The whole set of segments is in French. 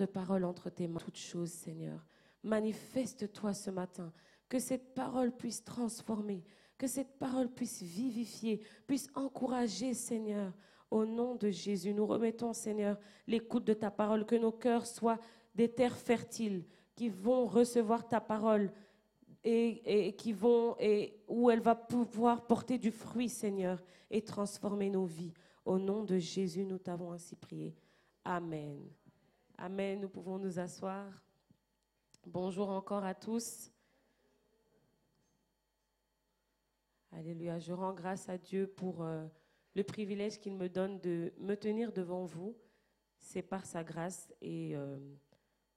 de parole entre tes mains, toutes choses, Seigneur. Manifeste-toi ce matin, que cette parole puisse transformer, que cette parole puisse vivifier, puisse encourager, Seigneur. Au nom de Jésus, nous remettons, Seigneur, l'écoute de ta parole, que nos cœurs soient des terres fertiles qui vont recevoir ta parole et, qui vont et où elle va pouvoir porter du fruit, Seigneur, et transformer nos vies. Au nom de Jésus, nous t'avons ainsi prié. Amen. Amen. Nous pouvons nous asseoir. Bonjour encore à tous. Alléluia. Je rends grâce à Dieu pour euh, le privilège qu'il me donne de me tenir devant vous. C'est par sa grâce et euh,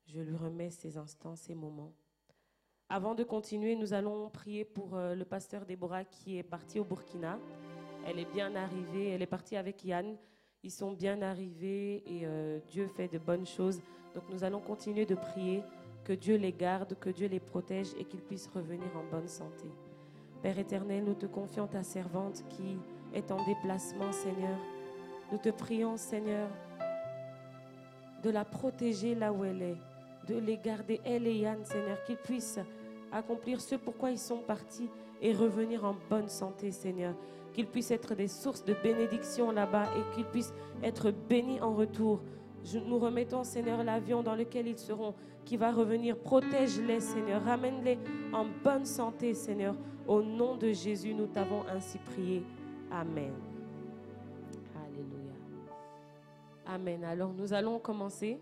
je lui remets ces instants, ces moments. Avant de continuer, nous allons prier pour euh, le pasteur Déborah qui est parti au Burkina. Elle est bien arrivée, elle est partie avec Yann. Ils sont bien arrivés et euh, Dieu fait de bonnes choses. Donc nous allons continuer de prier que Dieu les garde, que Dieu les protège et qu'ils puissent revenir en bonne santé. Père éternel, nous te confions ta servante qui est en déplacement, Seigneur. Nous te prions, Seigneur, de la protéger là où elle est, de les garder, elle et Yann, Seigneur, qu'ils puissent accomplir ce pourquoi ils sont partis et revenir en bonne santé, Seigneur. Qu'ils puissent être des sources de bénédiction là-bas et qu'ils puissent être bénis en retour. nous remettons, Seigneur, l'avion dans lequel ils seront, qui va revenir. Protège-les, Seigneur. Ramène-les en bonne santé, Seigneur. Au nom de Jésus, nous t'avons ainsi prié. Amen. Alléluia. Amen. Alors, nous allons commencer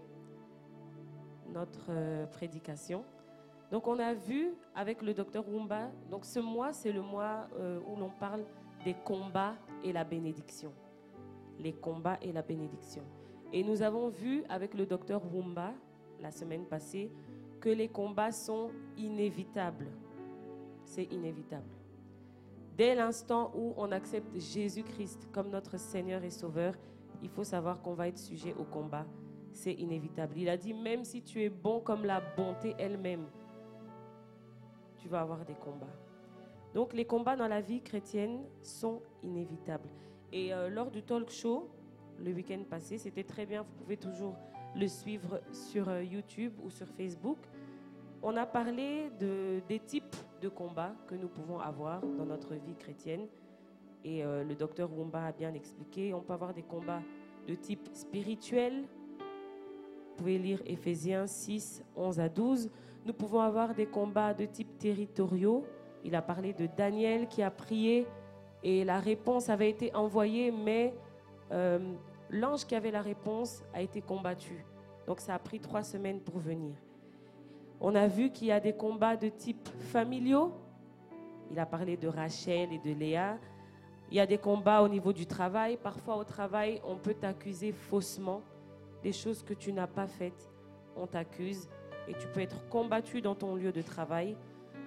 notre euh, prédication. Donc on a vu avec le docteur Wumba, donc ce mois c'est le mois euh, où l'on parle des combats et la bénédiction. Les combats et la bénédiction. Et nous avons vu avec le docteur Wumba la semaine passée que les combats sont inévitables. C'est inévitable. Dès l'instant où on accepte Jésus-Christ comme notre Seigneur et Sauveur, il faut savoir qu'on va être sujet au combat. C'est inévitable. Il a dit, même si tu es bon comme la bonté elle-même, tu vas avoir des combats. Donc les combats dans la vie chrétienne sont inévitables. Et euh, lors du talk show, le week-end passé, c'était très bien, vous pouvez toujours le suivre sur euh, YouTube ou sur Facebook. On a parlé de, des types de combats que nous pouvons avoir dans notre vie chrétienne. Et euh, le docteur Wumba a bien expliqué, on peut avoir des combats de type spirituel. Vous pouvez lire Ephésiens 6, 11 à 12 nous pouvons avoir des combats de type territoriaux. Il a parlé de Daniel qui a prié et la réponse avait été envoyée, mais euh, l'ange qui avait la réponse a été combattu. Donc ça a pris trois semaines pour venir. On a vu qu'il y a des combats de type familiaux. Il a parlé de Rachel et de Léa. Il y a des combats au niveau du travail. Parfois au travail, on peut t'accuser faussement des choses que tu n'as pas faites. On t'accuse et tu peux être combattu dans ton lieu de travail.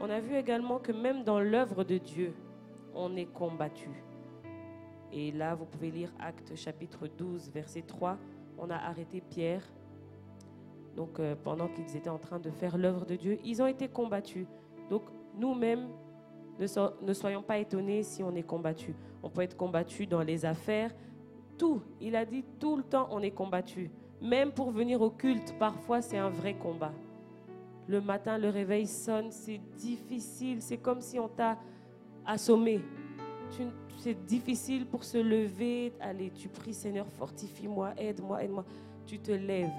On a vu également que même dans l'œuvre de Dieu, on est combattu. Et là, vous pouvez lire Actes chapitre 12, verset 3. On a arrêté Pierre. Donc, euh, pendant qu'ils étaient en train de faire l'œuvre de Dieu, ils ont été combattus. Donc, nous-mêmes, ne, ne soyons pas étonnés si on est combattu. On peut être combattu dans les affaires. Tout, il a dit, tout le temps, on est combattu. Même pour venir au culte, parfois, c'est un vrai combat. Le matin, le réveil sonne, c'est difficile. C'est comme si on t'a assommé. C'est difficile pour se lever. Allez, tu pries, Seigneur, fortifie-moi, aide-moi, aide-moi. Tu te lèves.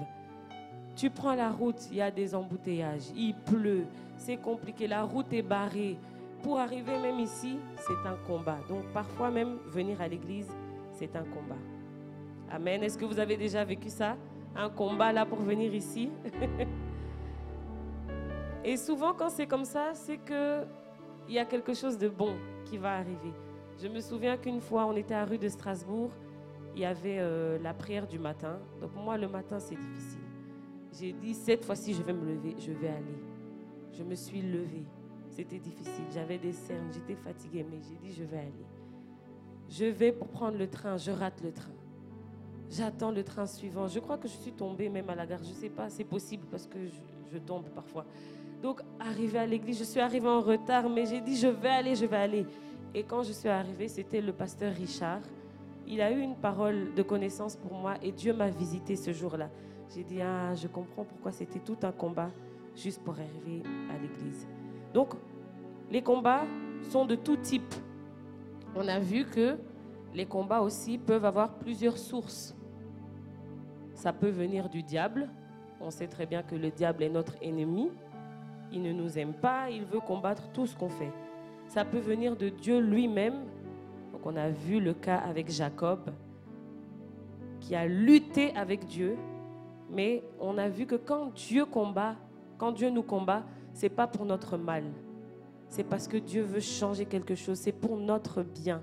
Tu prends la route, il y a des embouteillages, il pleut, c'est compliqué, la route est barrée. Pour arriver même ici, c'est un combat. Donc parfois même venir à l'église, c'est un combat. Amen. Est-ce que vous avez déjà vécu ça? Un combat là pour venir ici? Et souvent, quand c'est comme ça, c'est qu'il y a quelque chose de bon qui va arriver. Je me souviens qu'une fois, on était à rue de Strasbourg, il y avait euh, la prière du matin. Donc moi, le matin, c'est difficile. J'ai dit, cette fois-ci, je vais me lever, je vais aller. Je me suis levée. C'était difficile. J'avais des cernes, j'étais fatiguée, mais j'ai dit, je vais aller. Je vais pour prendre le train, je rate le train. J'attends le train suivant. Je crois que je suis tombée même à la gare. Je ne sais pas, c'est possible parce que je tombe parfois. Donc, arrivé à l'église, je suis arrivée en retard, mais j'ai dit, je vais aller, je vais aller. Et quand je suis arrivée, c'était le pasteur Richard. Il a eu une parole de connaissance pour moi et Dieu m'a visité ce jour-là. J'ai dit, ah, je comprends pourquoi c'était tout un combat juste pour arriver à l'église. Donc, les combats sont de tout type. On a vu que les combats aussi peuvent avoir plusieurs sources. Ça peut venir du diable. On sait très bien que le diable est notre ennemi. Il ne nous aime pas, il veut combattre tout ce qu'on fait. Ça peut venir de Dieu lui-même. Donc on a vu le cas avec Jacob qui a lutté avec Dieu, mais on a vu que quand Dieu combat, quand Dieu nous combat, c'est pas pour notre mal. C'est parce que Dieu veut changer quelque chose, c'est pour notre bien.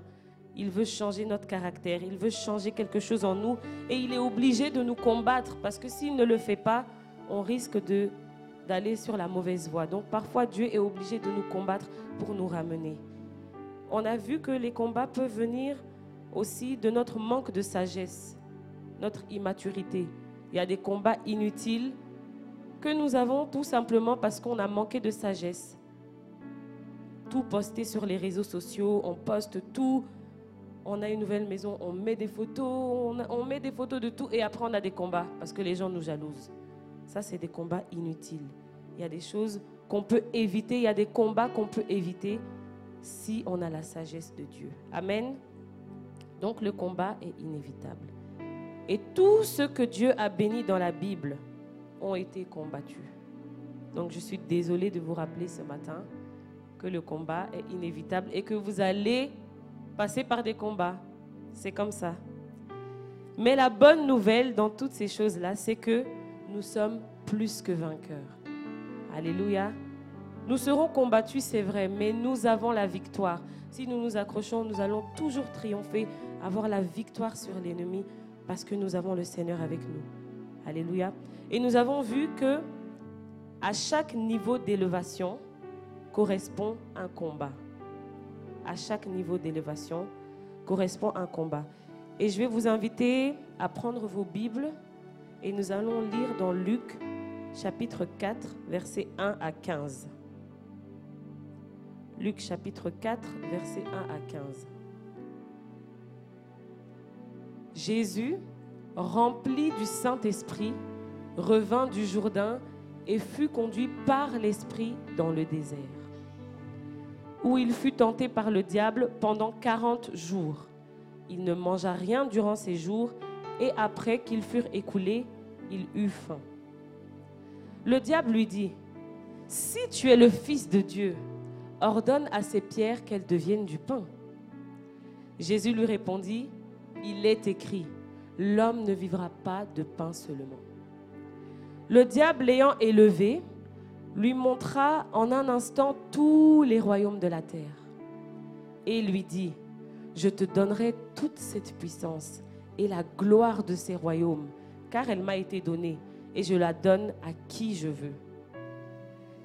Il veut changer notre caractère, il veut changer quelque chose en nous et il est obligé de nous combattre parce que s'il ne le fait pas, on risque de d'aller sur la mauvaise voie. Donc parfois Dieu est obligé de nous combattre pour nous ramener. On a vu que les combats peuvent venir aussi de notre manque de sagesse, notre immaturité. Il y a des combats inutiles que nous avons tout simplement parce qu'on a manqué de sagesse. Tout posté sur les réseaux sociaux, on poste tout. On a une nouvelle maison, on met des photos, on, on met des photos de tout et après on a des combats parce que les gens nous jalousent. Ça, c'est des combats inutiles. Il y a des choses qu'on peut éviter, il y a des combats qu'on peut éviter si on a la sagesse de Dieu. Amen. Donc le combat est inévitable. Et tout ce que Dieu a béni dans la Bible ont été combattus. Donc je suis désolée de vous rappeler ce matin que le combat est inévitable et que vous allez passer par des combats. C'est comme ça. Mais la bonne nouvelle dans toutes ces choses-là, c'est que nous sommes plus que vainqueurs. Alléluia. Nous serons combattus, c'est vrai, mais nous avons la victoire. Si nous nous accrochons, nous allons toujours triompher, avoir la victoire sur l'ennemi, parce que nous avons le Seigneur avec nous. Alléluia. Et nous avons vu que à chaque niveau d'élévation correspond un combat. À chaque niveau d'élévation correspond un combat. Et je vais vous inviter à prendre vos Bibles et nous allons lire dans Luc chapitre 4, versets 1 à 15. Luc chapitre 4, versets 1 à 15. Jésus, rempli du Saint-Esprit, revint du Jourdain et fut conduit par l'Esprit dans le désert, où il fut tenté par le diable pendant quarante jours. Il ne mangea rien durant ces jours, et après qu'ils furent écoulés, il eut faim. Le diable lui dit, Si tu es le Fils de Dieu, ordonne à ces pierres qu'elles deviennent du pain. Jésus lui répondit, Il est écrit, l'homme ne vivra pas de pain seulement. Le diable l'ayant élevé, lui montra en un instant tous les royaumes de la terre et lui dit, je te donnerai toute cette puissance et la gloire de ces royaumes car elle m'a été donnée, et je la donne à qui je veux.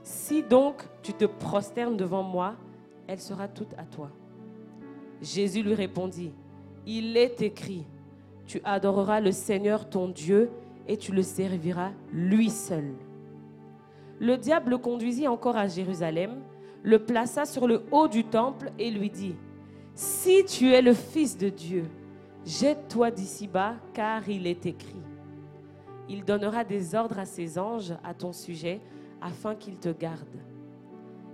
Si donc tu te prosternes devant moi, elle sera toute à toi. Jésus lui répondit, Il est écrit, tu adoreras le Seigneur ton Dieu, et tu le serviras lui seul. Le diable le conduisit encore à Jérusalem, le plaça sur le haut du temple et lui dit, Si tu es le Fils de Dieu, jette-toi d'ici bas, car il est écrit. Il donnera des ordres à ses anges à ton sujet afin qu'ils te gardent.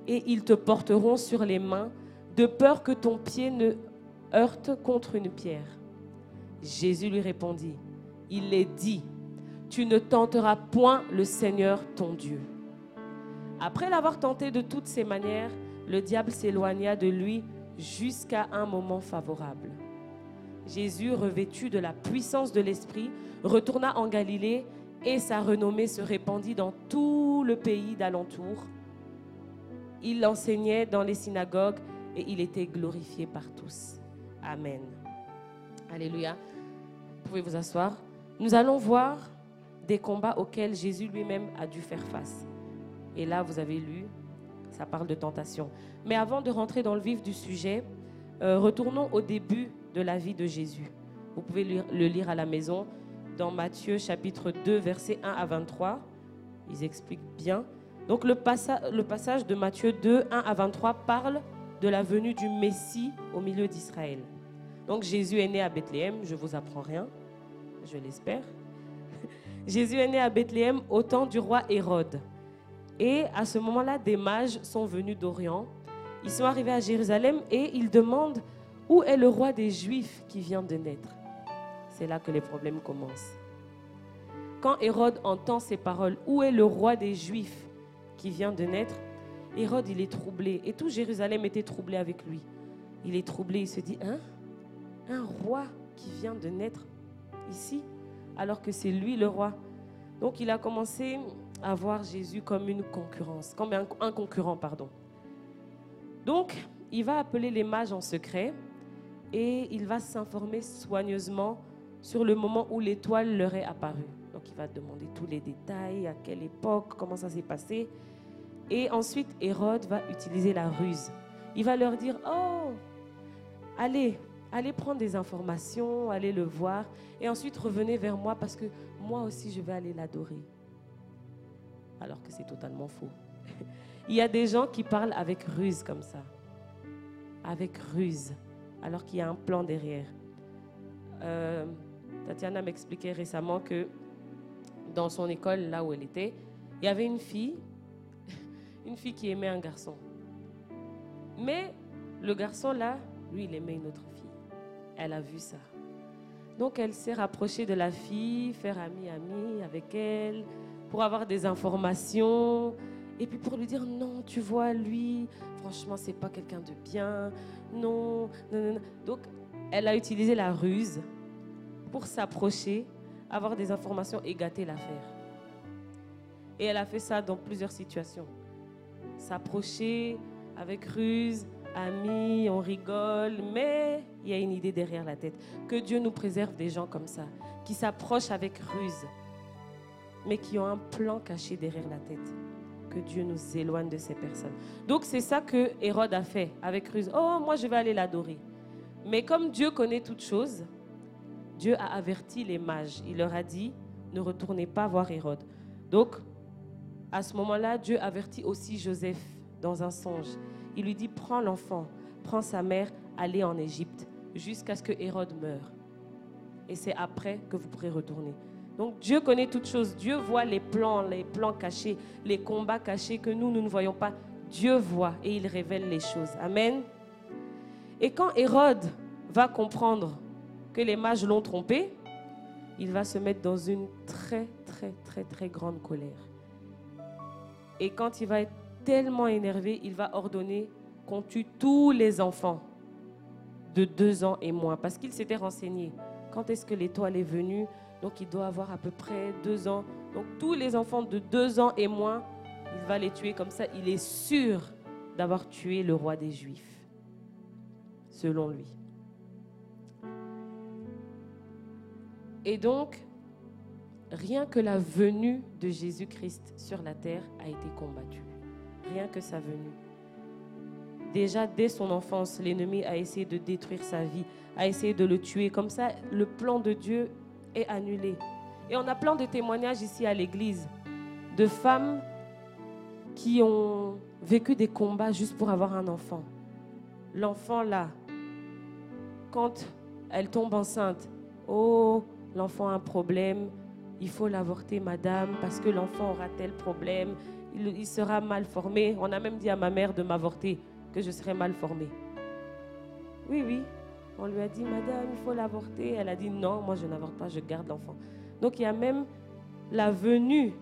Et ils te porteront sur les mains de peur que ton pied ne heurte contre une pierre. Jésus lui répondit, il est dit, tu ne tenteras point le Seigneur ton Dieu. Après l'avoir tenté de toutes ces manières, le diable s'éloigna de lui jusqu'à un moment favorable. Jésus, revêtu de la puissance de l'Esprit, retourna en Galilée et sa renommée se répandit dans tout le pays d'alentour. Il enseignait dans les synagogues et il était glorifié par tous. Amen. Alléluia. Vous pouvez vous asseoir. Nous allons voir des combats auxquels Jésus lui-même a dû faire face. Et là, vous avez lu, ça parle de tentation. Mais avant de rentrer dans le vif du sujet, euh, retournons au début de la vie de Jésus. Vous pouvez le lire à la maison dans Matthieu chapitre 2, versets 1 à 23. Ils expliquent bien. Donc le, le passage de Matthieu 2, 1 à 23 parle de la venue du Messie au milieu d'Israël. Donc Jésus est né à Bethléem, je vous apprends rien, je l'espère. Jésus est né à Bethléem au temps du roi Hérode. Et à ce moment-là, des mages sont venus d'Orient. Ils sont arrivés à Jérusalem et ils demandent où est le roi des Juifs qui vient de naître? C'est là que les problèmes commencent. Quand Hérode entend ces paroles, où est le roi des Juifs qui vient de naître? Hérode, il est troublé. Et tout Jérusalem était troublé avec lui. Il est troublé, il se dit, hein? Un roi qui vient de naître ici, alors que c'est lui le roi. Donc il a commencé à voir Jésus comme une concurrence, comme un, un concurrent, pardon. Donc, il va appeler les mages en secret et il va s'informer soigneusement sur le moment où l'étoile leur est apparue. Donc il va demander tous les détails, à quelle époque, comment ça s'est passé. Et ensuite, Hérode va utiliser la ruse. Il va leur dire, oh, allez, allez prendre des informations, allez le voir, et ensuite revenez vers moi parce que moi aussi je vais aller l'adorer. Alors que c'est totalement faux. Il y a des gens qui parlent avec ruse comme ça. Avec ruse. Alors qu'il y a un plan derrière. Euh, Tatiana m'expliquait récemment que dans son école, là où elle était, il y avait une fille une fille qui aimait un garçon. Mais le garçon là, lui, il aimait une autre fille. Elle a vu ça. Donc elle s'est rapprochée de la fille, faire ami-ami avec elle, pour avoir des informations. Et puis pour lui dire non, tu vois, lui, franchement, c'est pas quelqu'un de bien. Non, non, non. Donc elle a utilisé la ruse pour s'approcher, avoir des informations et gâter l'affaire. Et elle a fait ça dans plusieurs situations s'approcher avec ruse, amis, on rigole, mais il y a une idée derrière la tête. Que Dieu nous préserve des gens comme ça, qui s'approchent avec ruse, mais qui ont un plan caché derrière la tête. Que Dieu nous éloigne de ces personnes. Donc c'est ça que Hérode a fait avec ruse. Oh, moi je vais aller l'adorer. Mais comme Dieu connaît toutes choses, Dieu a averti les mages. Il leur a dit, ne retournez pas voir Hérode. Donc à ce moment-là, Dieu avertit aussi Joseph dans un songe. Il lui dit, prends l'enfant, prends sa mère, allez en Égypte, jusqu'à ce que Hérode meure. Et c'est après que vous pourrez retourner. Donc Dieu connaît toutes choses. Dieu voit les plans, les plans cachés, les combats cachés que nous, nous ne voyons pas. Dieu voit et il révèle les choses. Amen. Et quand Hérode va comprendre que les mages l'ont trompé, il va se mettre dans une très, très, très, très grande colère. Et quand il va être tellement énervé, il va ordonner qu'on tue tous les enfants de deux ans et moins, parce qu'il s'était renseigné. Quand est-ce que l'étoile est venue? Donc il doit avoir à peu près deux ans. Donc tous les enfants de deux ans et moins, il va les tuer comme ça. Il est sûr d'avoir tué le roi des Juifs, selon lui. Et donc, rien que la venue de Jésus-Christ sur la terre a été combattue. Rien que sa venue. Déjà, dès son enfance, l'ennemi a essayé de détruire sa vie, a essayé de le tuer. Comme ça, le plan de Dieu est annulé. Et on a plein de témoignages ici à l'église de femmes qui ont vécu des combats juste pour avoir un enfant. L'enfant là, quand elle tombe enceinte, oh, l'enfant a un problème, il faut l'avorter, madame, parce que l'enfant aura tel problème, il, sera mal formé. On a même dit à ma mère de m'avorter, que je serais mal formée. Oui, oui. On lui a dit, madame, il faut l'avorter. Elle a dit, non, moi je n'avorte pas, je garde l'enfant. Donc il y a même la venue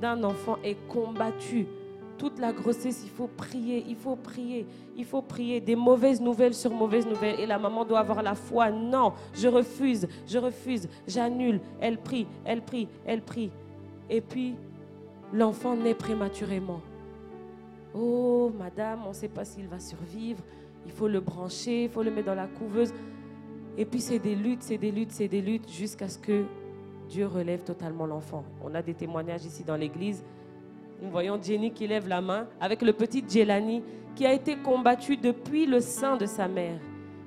d'un enfant est combattue toute la grossesse, il faut prier, il faut prier, il faut prier. Des mauvaises nouvelles sur mauvaises nouvelles. Et la maman doit avoir la foi. Non, je refuse, je refuse, j'annule. Elle prie, elle prie, elle prie. Et puis, l'enfant naît prématurément. Oh, madame, on ne sait pas s'il va survivre. Il faut le brancher, il faut le mettre dans la couveuse. Et puis, c'est des luttes, c'est des luttes, c'est des luttes jusqu'à ce que Dieu relève totalement l'enfant. On a des témoignages ici dans l'église nous voyons Jenny qui lève la main avec le petit Jelani qui a été combattu depuis le sein de sa mère.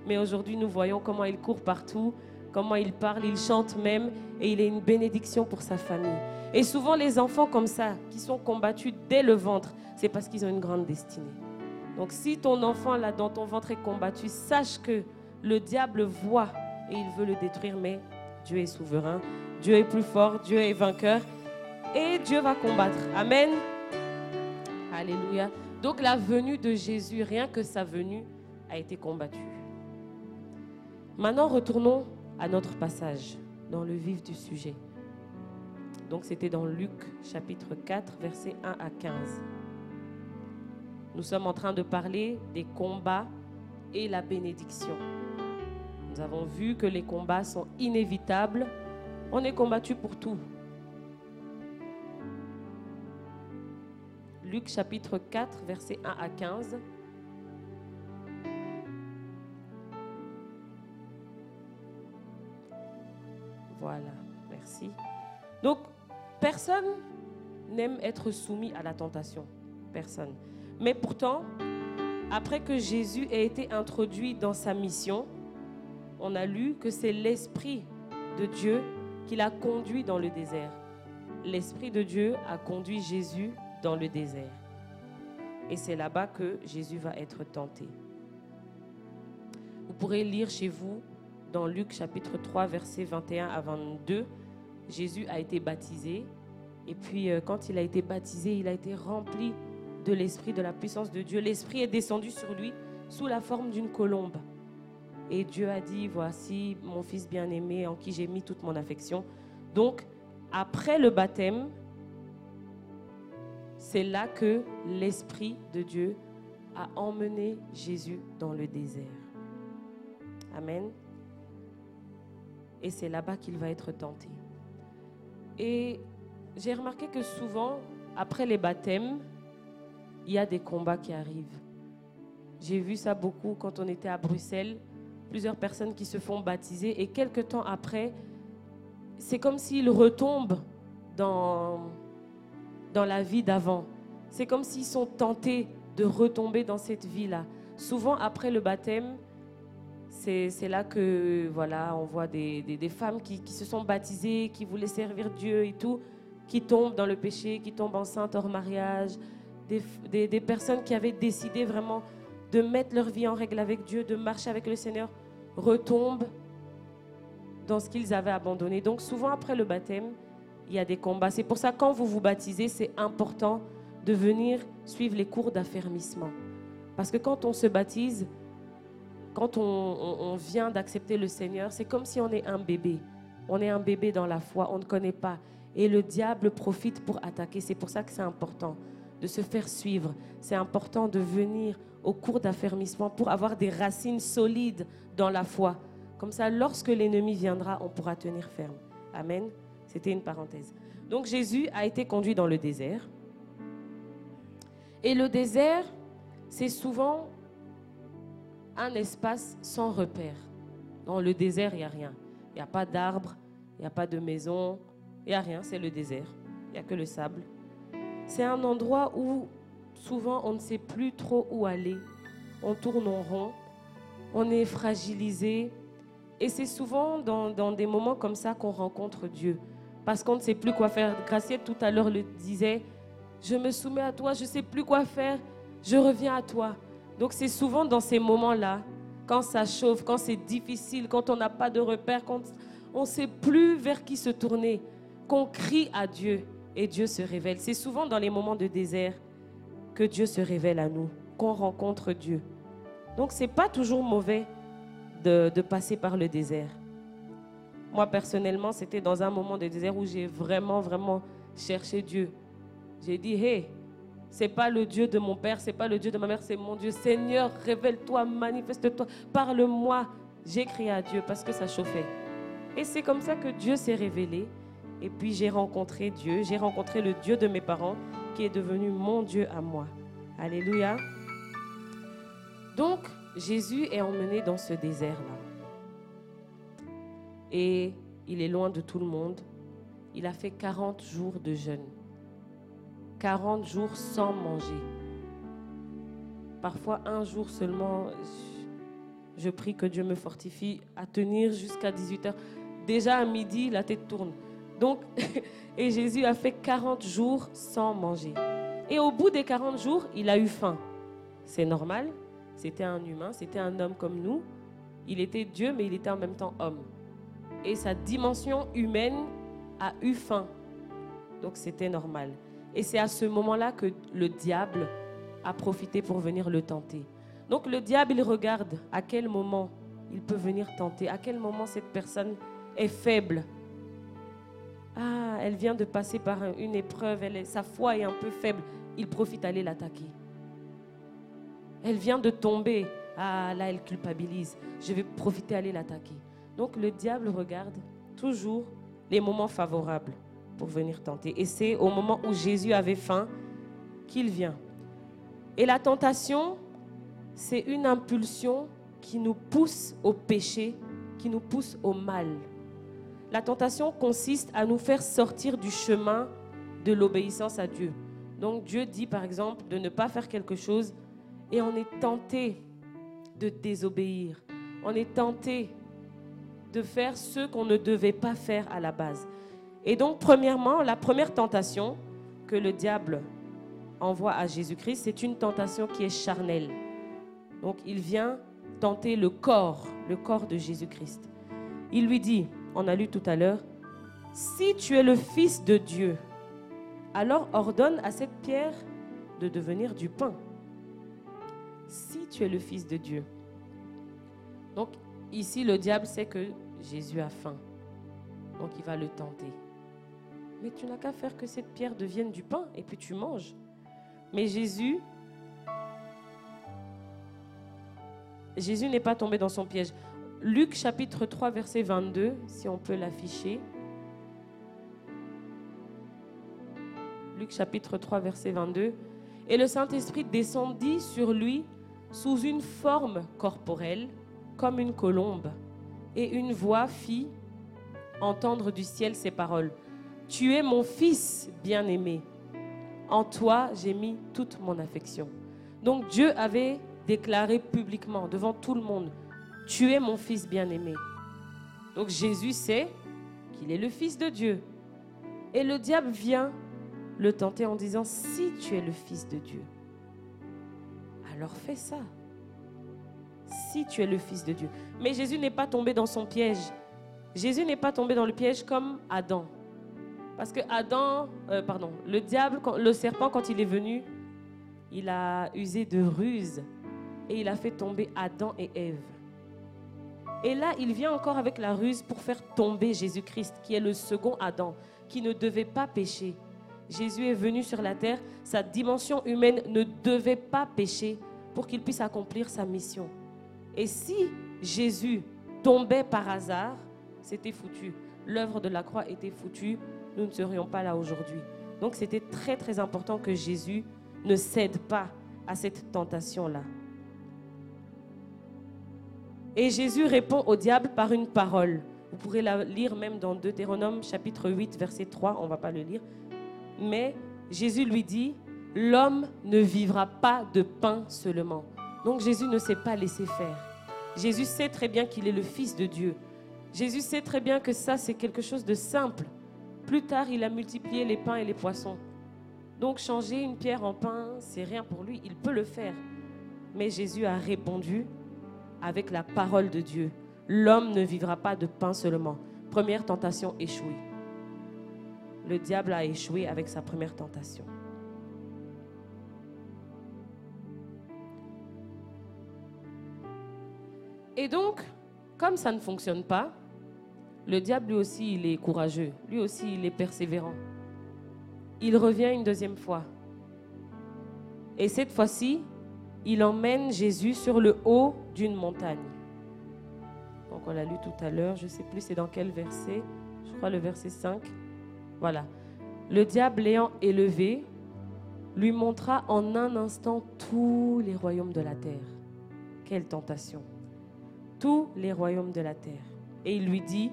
Mais aujourd'hui, nous voyons comment il court partout, comment il parle, il chante même et il est une bénédiction pour sa famille. Et souvent, les enfants comme ça, qui sont combattus dès le ventre, c'est parce qu'ils ont une grande destinée. Donc si ton enfant là dans ton ventre est combattu, sache que le diable voit et il veut le détruire, mais Dieu est souverain. Dieu est plus fort, Dieu est vainqueur et Dieu va combattre. Amen. Alléluia. Donc la venue de Jésus, rien que sa venue, a été combattue. Maintenant, retournons à notre passage, dans le vif du sujet. Donc c'était dans Luc chapitre 4, versets 1 à 15. Nous sommes en train de parler des combats et la bénédiction. Nous avons vu que les combats sont inévitables. On est combattu pour tout. Luc chapitre 4, versets 1 à 15. Voilà, merci. Donc, personne n'aime être soumis à la tentation. Personne. Mais pourtant, après que Jésus ait été introduit dans sa mission, on a lu que c'est l'Esprit de Dieu qui l'a conduit dans le désert. L'Esprit de Dieu a conduit Jésus dans le désert. Et c'est là-bas que Jésus va être tenté. Vous pourrez lire chez vous dans Luc chapitre 3, versets 21 à 22. Jésus a été baptisé. Et puis euh, quand il a été baptisé, il a été rempli de l'Esprit, de la puissance de Dieu. L'Esprit est descendu sur lui sous la forme d'une colombe. Et Dieu a dit, voici mon fils bien-aimé en qui j'ai mis toute mon affection. Donc, après le baptême, c'est là que l'Esprit de Dieu a emmené Jésus dans le désert. Amen. Et c'est là-bas qu'il va être tenté. Et j'ai remarqué que souvent, après les baptêmes, il y a des combats qui arrivent. J'ai vu ça beaucoup quand on était à Bruxelles plusieurs personnes qui se font baptiser et quelques temps après, c'est comme s'ils retombent dans, dans la vie d'avant. C'est comme s'ils sont tentés de retomber dans cette vie-là. Souvent, après le baptême, c'est là que voilà, on voit des, des, femmes qui, qui, se sont baptisées, qui voulaient servir Dieu et tout, qui tombent dans le péché, qui tombent enceintes hors mariage, des, des personnes qui avaient décidé vraiment de mettre leur vie en règle avec Dieu, de marcher avec le Seigneur, retombent dans ce qu'ils avaient abandonné. Donc souvent après le baptême, il y a des combats. C'est pour ça quand vous vous baptisez, c'est important de venir suivre les cours d'affermissement. Parce que quand on se baptise, quand on, vient d'accepter le Seigneur, c'est comme si on est un bébé. On est un bébé dans la foi, on ne connaît pas. Et le diable profite pour attaquer. C'est pour ça que c'est important de se faire suivre. C'est important de venir au cours d'affermissement pour avoir des racines solides dans la foi. Comme ça, lorsque l'ennemi viendra, on pourra tenir ferme. Amen. C'était une parenthèse. Donc Jésus a été conduit dans le désert. Et le désert, c'est souvent un espace sans repère. Dans le désert, il n'y a rien. Il n'y a pas d'arbres, il n'y a pas de maison, il n'y a rien, c'est le désert. Il n'y a que le sable. C'est un endroit où souvent on ne sait plus trop où aller. On tourne en rond, on est fragilisé. Et c'est souvent dans, des moments comme ça qu'on rencontre Dieu. Parce qu'on ne sait plus quoi faire. Graciette tout à l'heure le disait, je me soumets à toi, je ne sais plus quoi faire, je reviens à toi. Donc c'est souvent dans ces moments-là, quand ça chauffe, quand c'est difficile, quand on n'a pas de repère, quand on ne sait plus vers qui se tourner, qu'on crie à Dieu et Dieu se révèle. C'est souvent dans les moments de désert que Dieu se révèle à nous, qu'on rencontre Dieu. Donc ce n'est pas toujours mauvais de, passer par le désert. Moi personnellement, c'était dans un moment de désert où j'ai vraiment, vraiment cherché Dieu. J'ai dit, hé, c'est pas le Dieu de mon père, c'est pas le Dieu de ma mère, c'est mon Dieu. Seigneur, révèle-toi, manifeste-toi, parle-moi. J'ai crié à Dieu parce que ça chauffait. Et c'est comme ça que Dieu s'est révélé. Et puis j'ai rencontré Dieu, j'ai rencontré le Dieu de mes parents qui est devenu mon Dieu à moi. Alléluia. Donc, Jésus est emmené dans ce désert-là. Et il est loin de tout le monde. Il a fait 40 jours de jeûne. 40 jours sans manger. Parfois un jour seulement, je prie que Dieu me fortifie à tenir jusqu'à 18h. Déjà à midi, la tête tourne. Donc, et Jésus a fait 40 jours sans manger. Et au bout des 40 jours, il a eu faim. C'est normal. C'était un humain, c'était un homme comme nous. Il était Dieu, mais il était en même temps homme. Et sa dimension humaine a eu faim. Donc c'était normal. Et c'est à ce moment-là que le diable a profité pour venir le tenter. Donc le diable, il regarde à quel moment il peut venir tenter, à quel moment cette personne est faible. Ah, elle vient de passer par une épreuve, sa foi est un peu faible. Il profite d'aller l'attaquer. Elle vient de tomber. Ah, là, elle culpabilise. Je vais profiter d'aller l'attaquer. Donc le diable regarde toujours les moments favorables pour venir tenter. Et c'est au moment où Jésus avait faim qu'il vient. Et la tentation, c'est une impulsion qui nous pousse au péché, qui nous pousse au mal. La tentation consiste à nous faire sortir du chemin de l'obéissance à Dieu. Donc Dieu dit par exemple de ne pas faire quelque chose et on est tenté de désobéir. On est tenté de faire ce qu'on ne devait pas faire à la base. Et donc, premièrement, la première tentation que le diable envoie à Jésus-Christ, c'est une tentation qui est charnelle. Donc, il vient tenter le corps, le corps de Jésus-Christ. Il lui dit, on a lu tout à l'heure, si tu es le Fils de Dieu, alors ordonne à cette pierre de devenir du pain. Si tu es le Fils de Dieu. Donc ici, le diable sait que Jésus a faim. Donc il va le tenter. Mais tu n'as qu'à faire que cette pierre devienne du pain et puis tu manges. Mais Jésus, Jésus n'est pas tombé dans son piège. Luc chapitre 3 verset 22, si on peut l'afficher. Luc chapitre 3 verset 22. Et le Saint-Esprit descendit sur lui sous une forme corporelle, comme une colombe et une voix fit entendre du ciel ces paroles. Tu es mon fils bien-aimé. En toi, j'ai mis toute mon affection. Donc Dieu avait déclaré publiquement devant tout le monde, tu es mon fils bien-aimé. Donc Jésus sait qu'il est le fils de Dieu. Et le diable vient le tenter en disant, si tu es le fils de Dieu, alors fais ça si tu es le Fils de Dieu. Mais Jésus n'est pas tombé dans son piège. Jésus n'est pas tombé dans le piège comme Adam. Parce que Adam, euh, pardon, le diable, le serpent, quand il est venu, il a usé de ruse et il a fait tomber Adam et Ève. Et là, il vient encore avec la ruse pour faire tomber Jésus-Christ, qui est le second Adam, qui ne devait pas pécher. Jésus est venu sur la terre, sa dimension humaine ne devait pas pécher pour qu'il puisse accomplir sa mission. Et si Jésus tombait par hasard, c'était foutu. L'œuvre de la croix était foutue. Nous ne serions pas là aujourd'hui. Donc c'était très très important que Jésus ne cède pas à cette tentation-là. Et Jésus répond au diable par une parole. Vous pourrez la lire même dans Deutéronome chapitre 8 verset 3, on ne va pas le lire. Mais Jésus lui dit, l'homme ne vivra pas de pain seulement, donc Jésus ne s'est pas laissé faire. Jésus sait très bien qu'il est le Fils de Dieu. Jésus sait très bien que ça, c'est quelque chose de simple. Plus tard, il a multiplié les pains et les poissons. Donc changer une pierre en pain, c'est rien pour lui. Il peut le faire. Mais Jésus a répondu avec la parole de Dieu. L'homme ne vivra pas de pain seulement. Première tentation échouée. Le diable a échoué avec sa première tentation. Et donc, comme ça ne fonctionne pas, le diable lui aussi, il est courageux. Lui aussi, il est persévérant. Il revient une deuxième fois. Et cette fois-ci, il emmène Jésus sur le haut d'une montagne. Donc on l'a lu tout à l'heure, je ne sais plus c'est dans quel verset, je crois le verset 5. Voilà. Le diable ayant élevé, lui montra en un instant tous les royaumes de la terre. Quelle tentation tous les royaumes de la terre. Et il lui dit,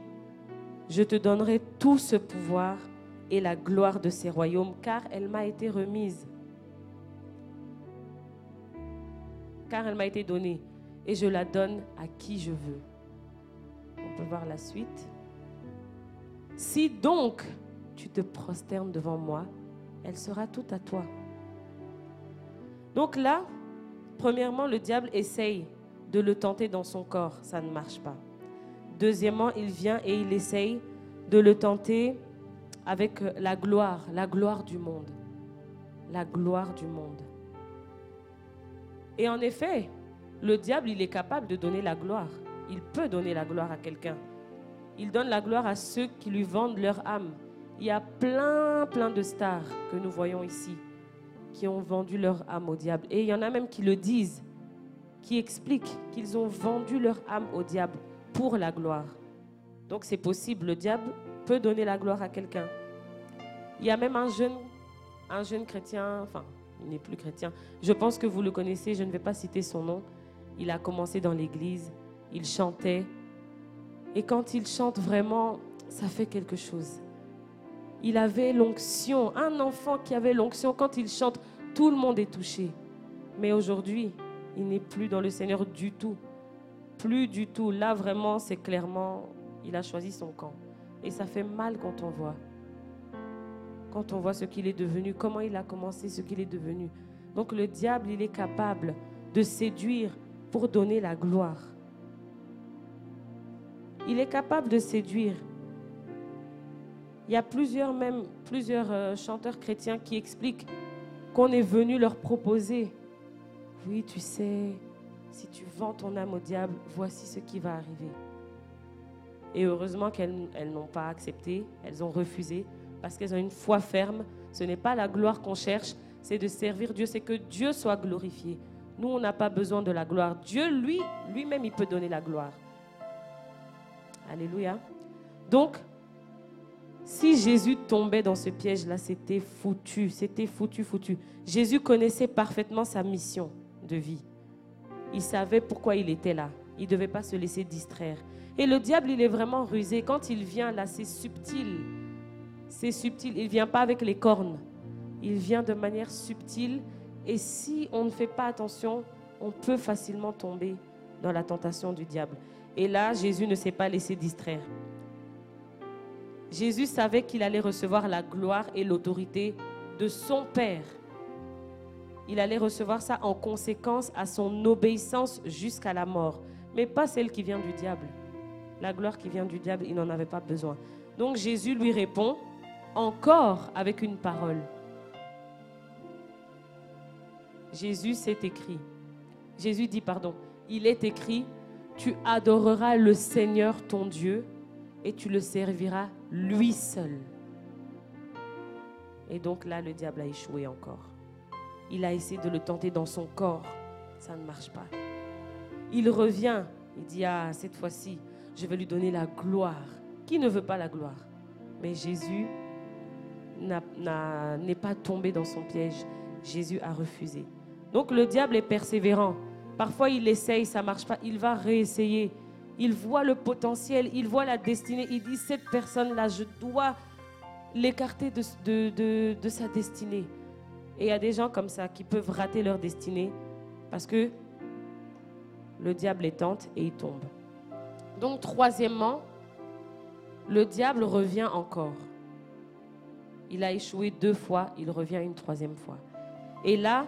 je te donnerai tout ce pouvoir et la gloire de ces royaumes, car elle m'a été remise. Car elle m'a été donnée, et je la donne à qui je veux. On peut voir la suite. Si donc tu te prosternes devant moi, elle sera toute à toi. Donc là, premièrement, le diable essaye de le tenter dans son corps, ça ne marche pas. Deuxièmement, il vient et il essaye de le tenter avec la gloire, la gloire du monde. La gloire du monde. Et en effet, le diable, il est capable de donner la gloire. Il peut donner la gloire à quelqu'un. Il donne la gloire à ceux qui lui vendent leur âme. Il y a plein, plein de stars que nous voyons ici qui ont vendu leur âme au diable. Et il y en a même qui le disent, qui expliquent qu'ils ont vendu leur âme au diable pour la gloire. Donc c'est possible, le diable peut donner la gloire à quelqu'un. Il y a même un jeune, un jeune chrétien, enfin, il n'est plus chrétien. Je pense que vous le connaissez, je ne vais pas citer son nom. Il a commencé dans l'église, il chantait. Et quand il chante vraiment, ça fait quelque chose. Il avait l'onction, un enfant qui avait l'onction, quand il chante, tout le monde est touché. Mais aujourd'hui, il n'est plus dans le Seigneur du tout. Plus du tout. Là, vraiment, c'est clairement, il a choisi son camp. Et ça fait mal quand on voit. Quand on voit ce qu'il est devenu, comment il a commencé, ce qu'il est devenu. Donc le diable, il est capable de séduire pour donner la gloire. Il est capable de séduire. Il y a plusieurs euh, chanteurs chrétiens qui expliquent qu'on est venu leur proposer. Oui, tu sais, si tu vends ton âme au diable, voici ce qui va arriver. Et heureusement qu'elles n'ont pas accepté, elles ont refusé, parce qu'elles ont une foi ferme. Ce n'est pas la gloire qu'on cherche, c'est de servir Dieu, c'est que Dieu soit glorifié. Nous, on n'a pas besoin de la gloire. Dieu, lui, lui-même, il peut donner la gloire. Alléluia. Donc, si Jésus tombait dans ce piège-là, c'était foutu, c'était foutu, foutu. Jésus connaissait parfaitement sa mission de vie. Il savait pourquoi il était là. Il ne devait pas se laisser distraire. Et le diable, il est vraiment rusé. Quand il vient là, c'est subtil. C'est subtil. Il ne vient pas avec les cornes. Il vient de manière subtile. Et si on ne fait pas attention, on peut facilement tomber dans la tentation du diable. Et là, Jésus ne s'est pas laissé distraire. Jésus savait qu'il allait recevoir la gloire et l'autorité de son Père. Il allait recevoir ça en conséquence à son obéissance jusqu'à la mort, mais pas celle qui vient du diable. La gloire qui vient du diable, il n'en avait pas besoin. Donc Jésus lui répond encore avec une parole. Jésus s'est écrit. Jésus dit, pardon, il est écrit, tu adoreras le Seigneur ton Dieu et tu le serviras lui seul. Et donc là, le diable a échoué encore. Il a essayé de le tenter dans son corps. Ça ne marche pas. Il revient. Il dit, ah, cette fois-ci, je vais lui donner la gloire. Qui ne veut pas la gloire? Mais Jésus n'est pas tombé dans son piège. Jésus a refusé. Donc le diable est persévérant. Parfois il essaye, ça marche pas. Il va réessayer. Il voit le potentiel, il voit la destinée. Il dit, cette personne-là, je dois l'écarter de, de, sa destinée. Et il y a des gens comme ça qui peuvent rater leur destinée parce que le diable les tente et ils tombent. Donc, troisièmement, le diable revient encore. Il a échoué deux fois, il revient une troisième fois. Et là,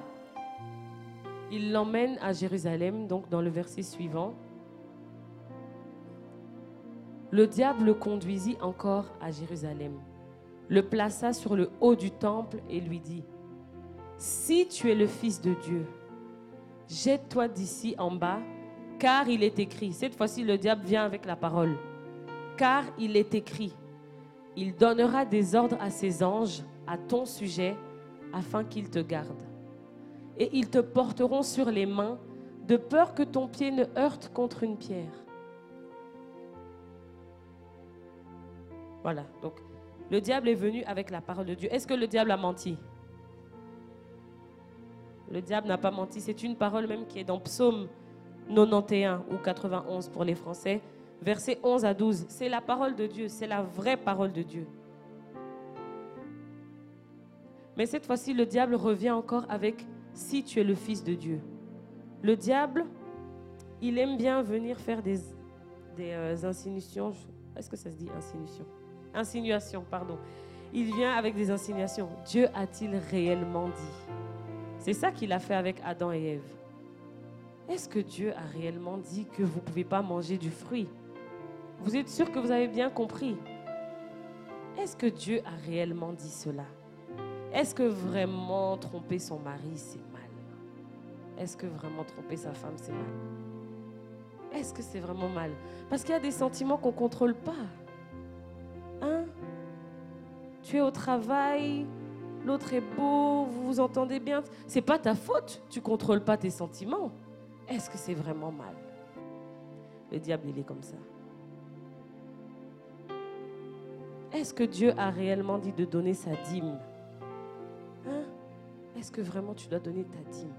il l'emmène à Jérusalem, donc dans le verset suivant. Le diable le conduisit encore à Jérusalem, le plaça sur le haut du temple et lui dit, Si tu es le Fils de Dieu, jette-toi d'ici en bas, car il est écrit, cette fois-ci le diable vient avec la parole, car il est écrit, il donnera des ordres à ses anges à ton sujet afin qu'ils te gardent. Et ils te porteront sur les mains de peur que ton pied ne heurte contre une pierre. Voilà, donc le diable est venu avec la parole de Dieu. Est-ce que le diable a menti? Le diable n'a pas menti. C'est une parole même qui est dans Psaume 91 ou 91 pour les Français, versets 11 à 12. C'est la parole de Dieu, c'est la vraie parole de Dieu. Mais cette fois-ci, le diable revient encore avec si tu es le Fils de Dieu. Le diable, il aime bien venir faire des, des euh, insinuations. Est-ce que ça se dit insinuation? Insinuation, pardon. Il vient avec des insinuations. Dieu a-t-il réellement dit? C'est ça qu'il a fait avec Adam et Ève. Est-ce que Dieu a réellement dit que vous ne pouvez pas manger du fruit? Vous êtes sûr que vous avez bien compris? Est-ce que Dieu a réellement dit cela? Est-ce que vraiment tromper son mari, c'est mal? Est-ce que vraiment tromper sa femme, c'est mal? Est-ce que c'est vraiment mal? Parce qu'il y a des sentiments qu'on ne contrôle pas. Hein? Tu es au travail, l'autre est beau, vous vous entendez bien. C'est pas ta faute, tu contrôles pas tes sentiments. Est-ce que c'est vraiment mal? Le diable, il est comme ça. Est-ce que Dieu a réellement dit de donner sa dîme? Hein? Est-ce que vraiment tu dois donner ta dîme?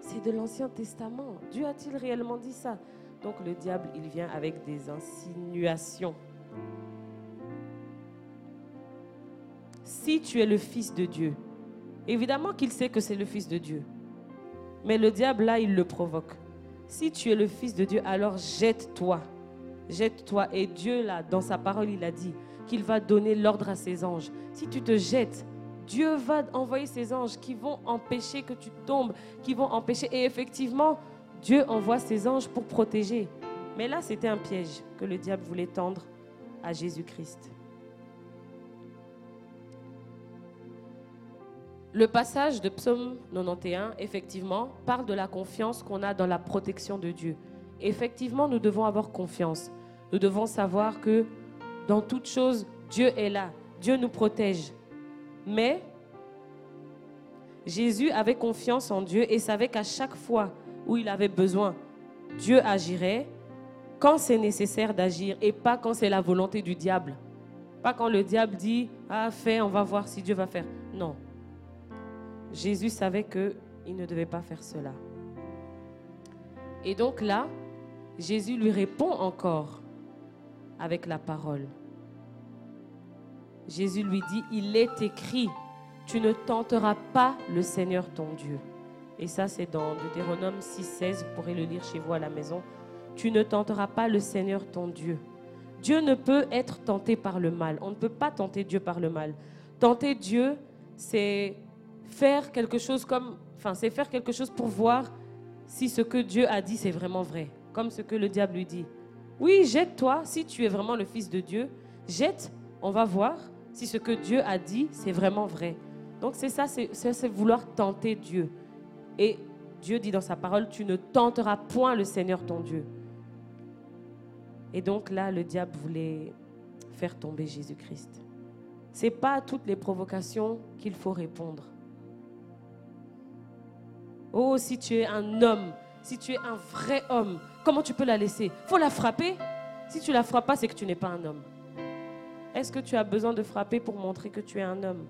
C'est de l'Ancien Testament. Dieu a-t-il réellement dit ça? Donc le diable, il vient avec des insinuations. Si tu es le fils de Dieu, évidemment qu'il sait que c'est le fils de Dieu. Mais le diable, là, il le provoque. Si tu es le fils de Dieu, alors jette-toi. Jette-toi. Et Dieu, là, dans sa parole, il a dit, qu'il va donner l'ordre à ses anges. Si tu te jettes, Dieu va envoyer ses anges qui vont empêcher que tu tombes, qui vont empêcher. Et effectivement, Dieu envoie ses anges pour protéger. Mais là, c'était un piège que le diable voulait tendre à Jésus-Christ. Le passage de Psaume 91, effectivement, parle de la confiance qu'on a dans la protection de Dieu. Effectivement, nous devons avoir confiance. Nous devons savoir que dans toute chose, Dieu est là. Dieu nous protège. Mais Jésus avait confiance en Dieu et savait qu'à chaque fois où il avait besoin, Dieu agirait quand c'est nécessaire d'agir et pas quand c'est la volonté du diable. Pas quand le diable dit Ah, fais, on va voir si Dieu va faire. Non. Jésus savait qu'il ne devait pas faire cela. Et donc là, Jésus lui répond encore avec la parole. Jésus lui dit, il est écrit, tu ne tenteras pas le Seigneur ton Dieu. Et ça, c'est dans Deutéronome 6,16, vous pourrez le lire chez vous à la maison. Tu ne tenteras pas le Seigneur ton Dieu. Dieu ne peut être tenté par le mal. On ne peut pas tenter Dieu par le mal. Tenter Dieu, c'est faire quelque chose comme, enfin, c'est faire quelque chose pour voir si ce que Dieu a dit, c'est vraiment vrai. Comme ce que le diable lui dit. Oui, jette-toi, si tu es vraiment le Fils de Dieu, jette, on va voir si ce que Dieu a dit, c'est vraiment vrai. Donc c'est ça, c'est vouloir tenter Dieu. Et Dieu dit dans sa parole, tu ne tenteras point le Seigneur ton Dieu. Et donc là, le diable voulait faire tomber Jésus-Christ. Ce n'est pas à toutes les provocations qu'il faut répondre. Oh, si tu es un homme, si tu es un vrai homme, comment tu peux la laisser? Faut la frapper. Si tu la frappes pas, c'est que tu n'es pas un homme. Est-ce que tu as besoin de frapper pour montrer que tu es un homme?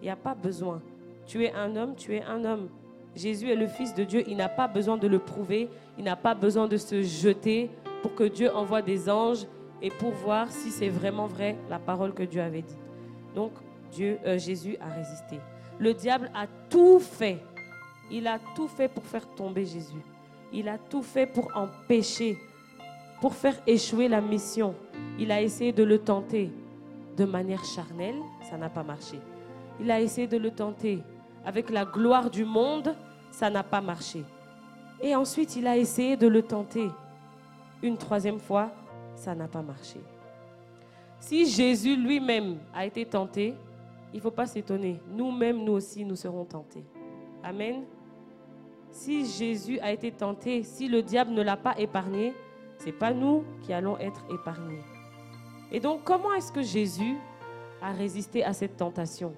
Il n'y a pas besoin. Tu es un homme, tu es un homme. Jésus est le Fils de Dieu. Il n'a pas besoin de le prouver. Il n'a pas besoin de se jeter pour que Dieu envoie des anges et pour voir si c'est vraiment vrai la parole que Dieu avait dit. Donc Dieu, euh, Jésus a résisté. Le diable a tout fait. Il a tout fait pour faire tomber Jésus. Il a tout fait pour empêcher, pour faire échouer la mission. Il a essayé de le tenter de manière charnelle, ça n'a pas marché. Il a essayé de le tenter avec la gloire du monde, ça n'a pas marché. Et ensuite, il a essayé de le tenter une troisième fois, ça n'a pas marché. Si Jésus lui-même a été tenté, il ne faut pas s'étonner. Nous-mêmes, nous aussi, nous serons tentés. Amen. Si Jésus a été tenté, si le diable ne l'a pas épargné, ce n'est pas nous qui allons être épargnés. Et donc, comment est-ce que Jésus a résisté à cette tentation?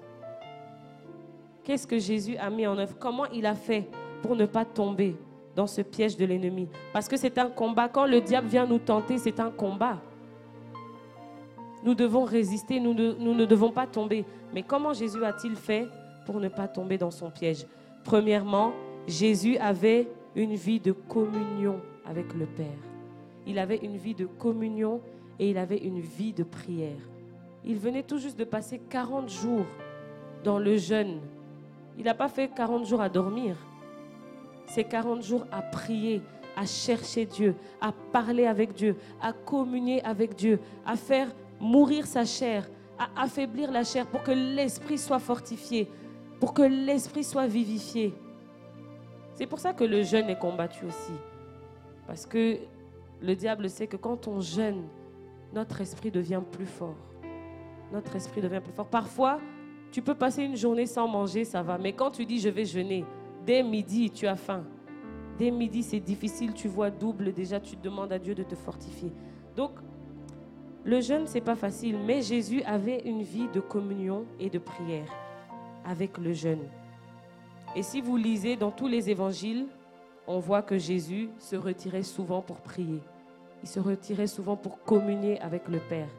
Qu'est-ce que Jésus a mis en œuvre? Comment il a fait pour ne pas tomber dans ce piège de l'ennemi? Parce que c'est un combat. Quand le diable vient nous tenter, c'est un combat. Nous devons résister, nous ne, nous ne devons pas tomber. Mais comment Jésus a-t-il fait pour ne pas tomber dans son piège? Premièrement, Jésus avait une vie de communion avec le Père. Il avait une vie de communion et il avait une vie de prière. Il venait tout juste de passer 40 jours dans le jeûne. Il n'a pas fait 40 jours à dormir. C'est 40 jours à prier, à chercher Dieu, à parler avec Dieu, à communier avec Dieu, à faire mourir sa chair, à affaiblir la chair pour que l'esprit soit fortifié, pour que l'esprit soit vivifié. C'est pour ça que le jeûne est combattu aussi. Parce que le diable sait que quand on jeûne, notre esprit devient plus fort. notre esprit devient plus fort. Parfois, tu peux passer une journée sans manger, ça va. Mais quand tu dis je vais jeûner, dès midi, tu as faim. Dès midi, c'est difficile, tu vois double. Déjà, tu demandes à Dieu de te fortifier. Donc, le jeûne, c'est pas facile. Mais Jésus avait une vie de communion et de prière avec le jeûne. Et si vous lisez dans tous les évangiles, on voit que Jésus se retirait souvent pour prier. Il se retirait souvent pour communier avec le Père.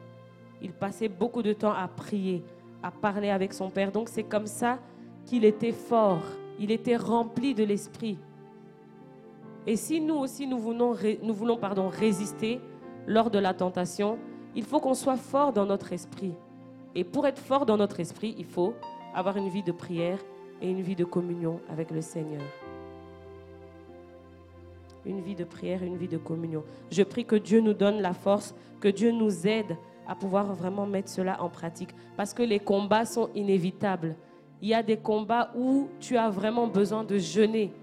Il passait beaucoup de temps à prier, à parler avec son Père. Donc c'est comme ça qu'il était fort, il était rempli de l'Esprit. Et si nous aussi nous voulons, résister lors de la tentation, il faut qu'on soit fort dans notre esprit. Et pour être fort dans notre esprit, il faut avoir une vie de prière et une vie de communion avec le Seigneur. Une vie de prière une vie de communion. Je prie que Dieu nous donne la force, que Dieu nous aide à pouvoir vraiment mettre cela en pratique. Parce que les combats sont inévitables. Il y a des combats où tu as vraiment besoin de jeûner.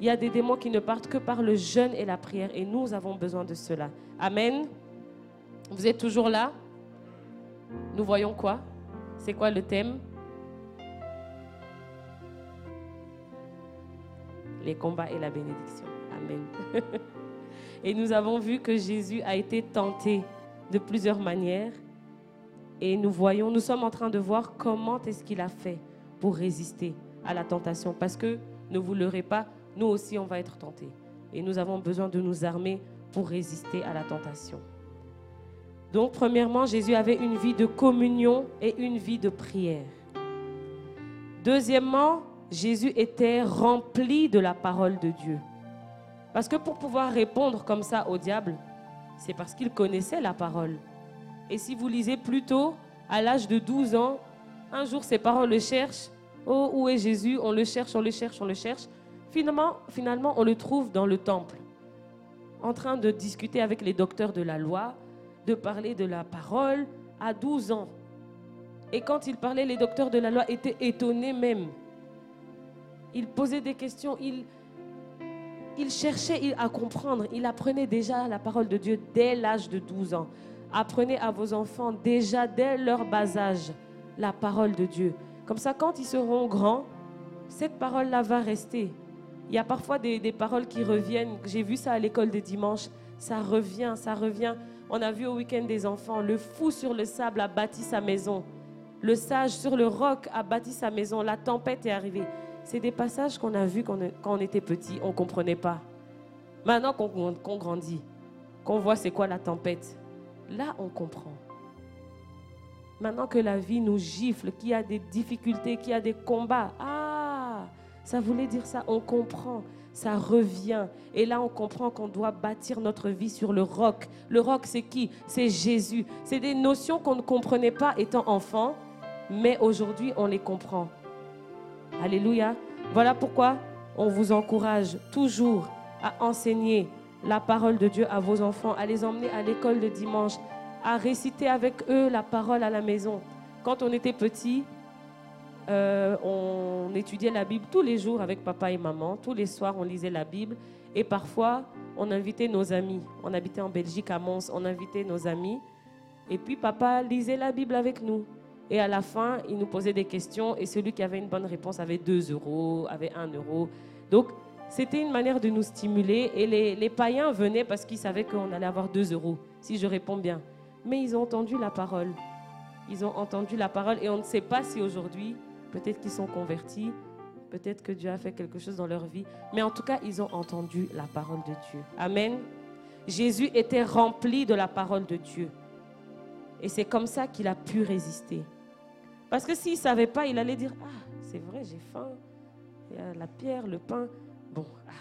Il y a des démons qui ne partent que par le jeûne et la prière. Et nous avons besoin de cela. Amen. Vous êtes toujours là? Nous voyons quoi? C'est quoi le thème? Les combats et la bénédiction. Amen. et nous avons vu que Jésus a été tenté de plusieurs manières. Et nous voyons, nous sommes en train de voir comment est-ce qu'il a fait pour résister à la tentation. Parce que, ne vous leurrez pas, nous aussi, on va être tentés. Et nous avons besoin de nous armer pour résister à la tentation. Donc, premièrement, Jésus avait une vie de communion et une vie de prière. Deuxièmement, Jésus était rempli de la parole de Dieu. Parce que pour pouvoir répondre comme ça au diable, c'est parce qu'il connaissait la parole. Et si vous lisez plutôt, à l'âge de 12 ans, un jour ses parents le cherchent. Oh, où est Jésus? On le cherche, on le cherche, on le cherche. Finalement, finalement, on le trouve dans le temple, en train de discuter avec les docteurs de la loi, de parler de la parole à 12 ans. Et quand il parlait, les docteurs de la loi étaient étonnés même. Ils posaient des questions, il cherchait à comprendre, il apprenait déjà la parole de Dieu dès l'âge de 12 ans. Apprenez à vos enfants déjà dès leur bas âge la parole de Dieu. Comme ça, quand ils seront grands, cette parole-là va rester. Il y a parfois des, des paroles qui reviennent. J'ai vu ça à l'école de dimanche. Ça revient, ça revient. On a vu au week-end des enfants. Le fou sur le sable a bâti sa maison. Le sage sur le roc a bâti sa maison. La tempête est arrivée. C'est des passages qu'on a vus quand on était petit, on ne comprenait pas. Maintenant qu'on grandit, qu'on voit c'est quoi la tempête, là on comprend. Maintenant que la vie nous gifle, qu'il y a des difficultés, qu'il y a des combats, ah, ça voulait dire ça, on comprend, ça revient. Et là on comprend qu'on doit bâtir notre vie sur le roc. Le roc c'est qui? C'est Jésus. C'est des notions qu'on ne comprenait pas étant enfant, mais aujourd'hui on les comprend. Alléluia. Voilà pourquoi on vous encourage toujours à enseigner la parole de Dieu à vos enfants, à les emmener à l'école de dimanche, à réciter avec eux la parole à la maison. Quand on était petit, euh, on étudiait la Bible tous les jours avec papa et maman. Tous les soirs, on lisait la Bible. Et parfois, on invitait nos amis. On habitait en Belgique, à Mons. On invitait nos amis. Et puis, papa lisait la Bible avec nous. Et à la fin, il nous posait des questions et celui qui avait une bonne réponse avait 2 euros, avait 1 euro. Donc, c'était une manière de nous stimuler et les, païens venaient parce qu'ils savaient qu'on allait avoir 2 euros si je réponds bien. Mais ils ont entendu la parole. Ils ont entendu la parole et on ne sait pas si aujourd'hui, peut-être qu'ils sont convertis, peut-être que Dieu a fait quelque chose dans leur vie, mais en tout cas, ils ont entendu la parole de Dieu. Amen. Jésus était rempli de la parole de Dieu. Et c'est comme ça qu'il a pu résister. Parce que s'il ne savait pas, il allait dire Ah, c'est vrai, j'ai faim. Il y a la pierre, le pain. Bon. Ah.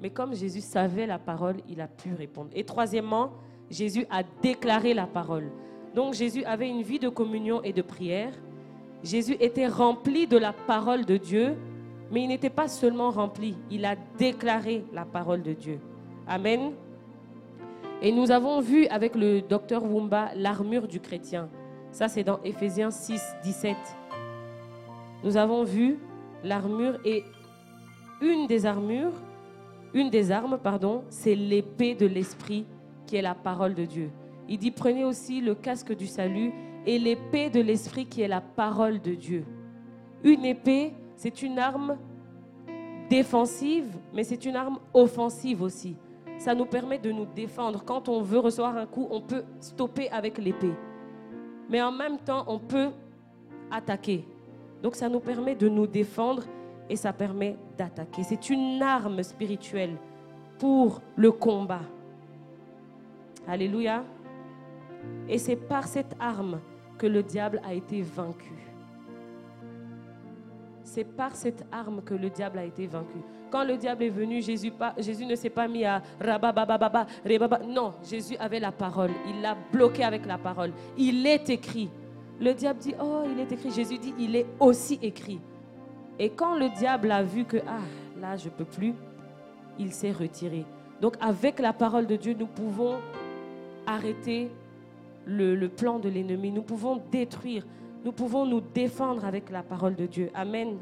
Mais comme Jésus savait la parole, il a pu répondre. Et troisièmement, Jésus a déclaré la parole. Donc Jésus avait une vie de communion et de prière. Jésus était rempli de la parole de Dieu, mais il n'était pas seulement rempli, il a déclaré la parole de Dieu. Amen. Et nous avons vu avec le docteur Wumba l'armure du chrétien. Ça, c'est dans Éphésiens 6, 17. Nous avons vu l'armure et une des armures, une des armes, pardon, c'est l'épée de l'esprit qui est la parole de Dieu. Il dit prenez aussi le casque du salut et l'épée de l'esprit qui est la parole de Dieu. Une épée, c'est une arme défensive, mais c'est une arme offensive aussi. Ça nous permet de nous défendre. Quand on veut recevoir un coup, on peut stopper avec l'épée. Mais en même temps, on peut attaquer. Donc ça nous permet de nous défendre et ça permet d'attaquer. C'est une arme spirituelle pour le combat. Alléluia. Et c'est par cette arme que le diable a été vaincu. C'est par cette arme que le diable a été vaincu. Quand le diable est venu, Jésus, ne s'est pas mis à rababababa, rebaba. Non, Jésus avait la parole. Il l'a bloqué avec la parole. Il est écrit. Le diable dit, oh, il est écrit. Jésus dit, il est aussi écrit. Et quand le diable a vu que, ah, là, je ne peux plus, il s'est retiré. Donc avec la parole de Dieu, nous pouvons arrêter le plan de l'ennemi. Nous pouvons détruire. Nous pouvons nous défendre avec la parole de Dieu. Amen.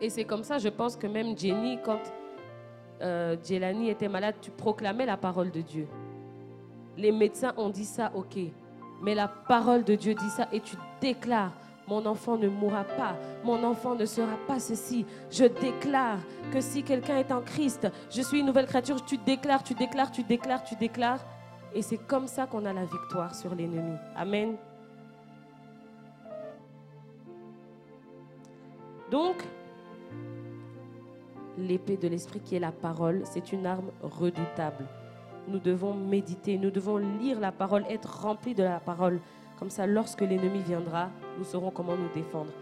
Et c'est comme ça, je pense que même Jenny, quand euh, Jelani était malade, tu proclamais la parole de Dieu. Les médecins ont dit ça, ok. Mais la parole de Dieu dit ça et tu déclares, mon enfant ne mourra pas, mon enfant ne sera pas ceci. Je déclare que si quelqu'un est en Christ, je suis une nouvelle créature, tu déclares, tu déclares, tu déclares, tu déclares. Et c'est comme ça qu'on a la victoire sur l'ennemi. Amen. Donc, l'épée de l'esprit qui est la parole, c'est une arme redoutable nous devons méditer, nous devons lire la parole, être remplis de la parole. Comme ça, lorsque l'ennemi viendra, nous saurons comment nous défendre.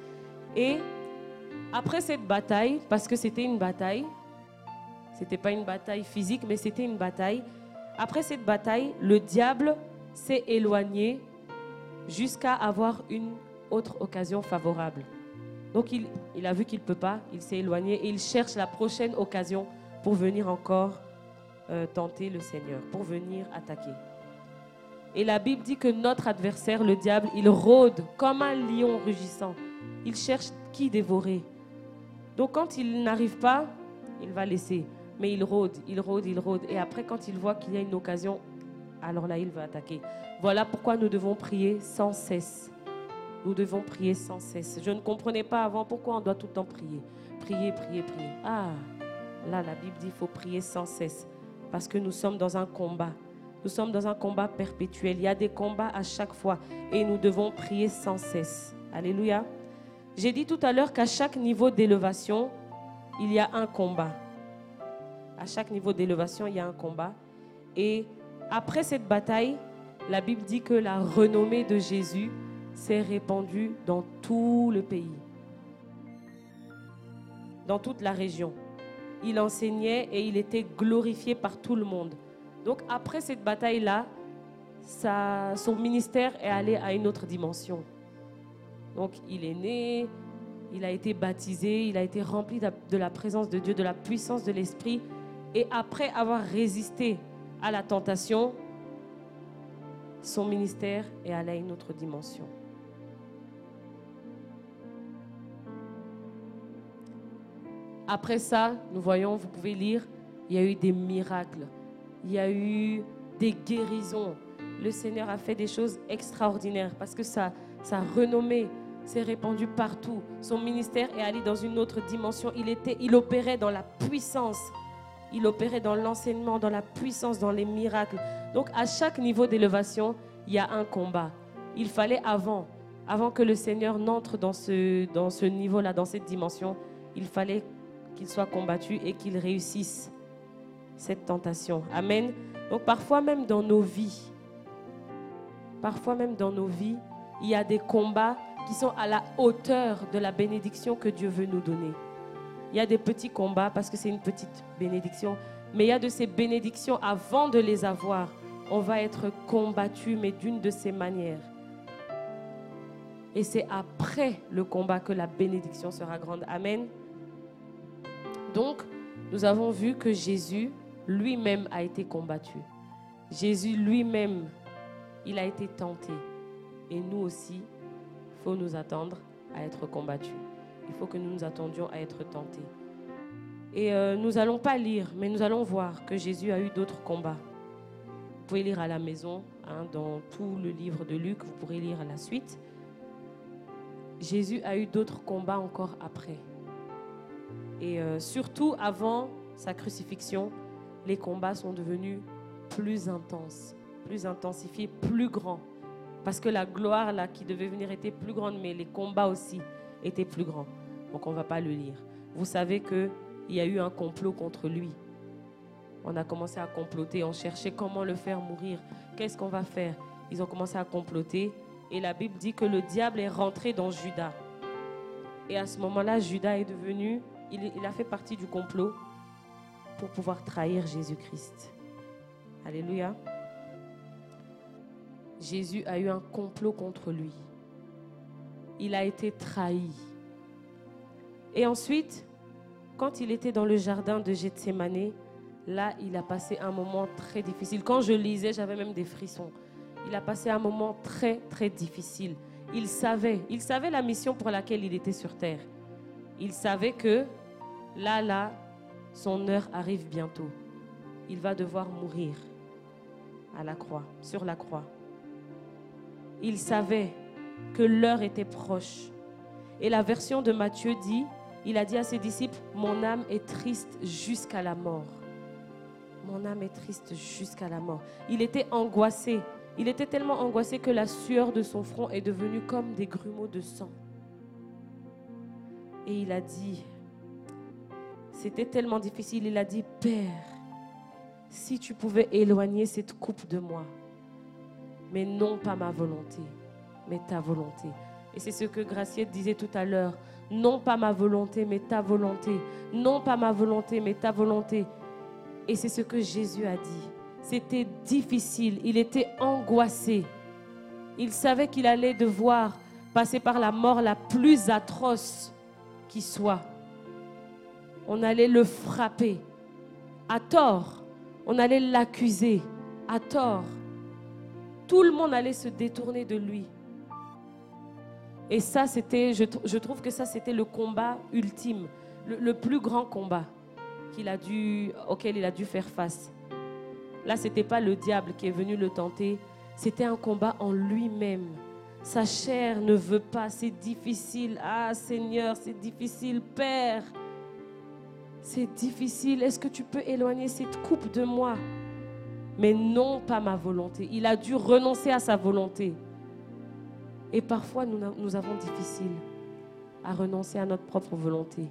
Et après cette bataille, parce que c'était une bataille, c'était pas une bataille physique, mais c'était une bataille. Après cette bataille, le diable s'est éloigné jusqu'à avoir une autre occasion favorable. Donc il, a vu qu'il ne peut pas, il s'est éloigné et il cherche la prochaine occasion pour venir encore euh, tenter le Seigneur, pour venir attaquer. Et la Bible dit que notre adversaire, le diable, il rôde comme un lion rugissant. Il cherche qui dévorer. Donc quand il n'arrive pas, il va laisser. Mais il rôde, il rôde, il rôde. Et après, quand il voit qu'il y a une occasion, alors là, il va attaquer. Voilà pourquoi nous devons prier sans cesse. Nous devons prier sans cesse. Je ne comprenais pas avant pourquoi on doit tout le temps prier. Prier, prier, prier. Ah, là, la Bible dit qu'il faut prier sans cesse parce que nous sommes dans un combat. Nous sommes dans un combat perpétuel. Il y a des combats à chaque fois et nous devons prier sans cesse. Alléluia. J'ai dit tout à l'heure qu'à chaque niveau d'élévation, il y a un combat. À chaque niveau d'élévation, il y a un combat. Et après cette bataille, la Bible dit que la renommée de Jésus s'est répandue dans tout le pays, dans toute la région il enseignait et il était glorifié par tout le monde. Donc après cette bataille-là, son ministère est allé à une autre dimension. Donc il est né, il a été baptisé, il a été rempli de la présence de Dieu, de la puissance de l'Esprit. Et après avoir résisté à la tentation, son ministère est allé à une autre dimension. Après ça, nous voyons, vous pouvez lire, il y a eu des miracles, il y a eu des guérisons. Le Seigneur a fait des choses extraordinaires parce que sa, renommée s'est répandue partout. Son ministère est allé dans une autre dimension. Il, était, il opérait dans la puissance. Il opérait dans l'enseignement, dans la puissance, dans les miracles. Donc à chaque niveau d'élévation, il y a un combat. Il fallait avant, avant que le Seigneur n'entre dans ce, dans ce niveau-là, dans cette dimension, il fallait qu'il soit combattu et qu'il réussisse cette tentation. Amen. Donc parfois même dans nos vies, parfois même dans nos vies, il y a des combats qui sont à la hauteur de la bénédiction que Dieu veut nous donner. Il y a des petits combats parce que c'est une petite bénédiction, mais il y a de ces bénédictions avant de les avoir. On va être combattu, mais d'une de ces manières. Et c'est après le combat que la bénédiction sera grande. Amen. Donc, nous avons vu que Jésus lui-même a été combattu. Jésus lui-même, il a été tenté. Et nous aussi, il faut nous attendre à être combattus. Il faut que nous nous attendions à être tentés. Et euh, nous n'allons pas lire, mais nous allons voir que Jésus a eu d'autres combats. pouvez lire à la maison, hein, dans tout le livre de Luc, vous pourrez lire la suite. Jésus a eu d'autres combats encore après. Et euh, surtout avant sa crucifixion, les combats sont devenus plus intenses, plus intensifiés, plus grands. Parce que la gloire là qui devait venir était plus grande, mais les combats aussi étaient plus grands. Donc on ne va pas le lire. Vous savez qu'il y a eu un complot contre lui. On a commencé à comploter, on cherchait comment le faire mourir. Qu'est-ce qu'on va faire? Ils ont commencé à comploter. Et la Bible dit que le diable est rentré dans Judas. Et à ce moment-là, Judas est devenu, il, a fait partie du complot pour pouvoir trahir Jésus-Christ. Alléluia. Jésus a eu un complot contre lui. Il a été trahi. Et ensuite, quand il était dans le jardin de Gethsemane, là, il a passé un moment très difficile. Quand je lisais, j'avais même des frissons. Il a passé un moment très, très difficile. Il savait, il savait la mission pour laquelle il était sur terre. Il savait que là, là, son heure arrive bientôt. Il va devoir mourir à la croix, sur la croix. Il savait que l'heure était proche. Et la version de Matthieu dit, il a dit à ses disciples, mon âme est triste jusqu'à la mort. Mon âme est triste jusqu'à la mort. Il était angoissé. Il était tellement angoissé que la sueur de son front est devenue comme des grumeaux de sang. Et il a dit, c'était tellement difficile, il a dit, Père, si tu pouvais éloigner cette coupe de moi, mais non pas ma volonté, mais ta volonté. Et c'est ce que Graciette disait tout à l'heure. Non pas ma volonté, mais ta volonté. Non pas ma volonté, mais ta volonté. Et c'est ce que Jésus a dit. C'était difficile, il était angoissé. Il savait qu'il allait devoir passer par la mort la plus atroce qui soit. On allait le frapper à tort. On allait l'accuser à tort. Tout le monde allait se détourner de lui. Et ça, c'était, je, trouve que ça, c'était le combat ultime, le, plus grand combat auquel il a dû faire face. Là, ce n'était pas le diable qui est venu le tenter, c'était un combat en lui-même. Sa chair ne veut pas, c'est difficile. Ah Seigneur, c'est difficile, Père. C'est difficile. Est-ce que tu peux éloigner cette coupe de moi? Mais non, pas ma volonté. Il a dû renoncer à sa volonté. Et parfois, nous, avons difficile à renoncer à notre propre volonté.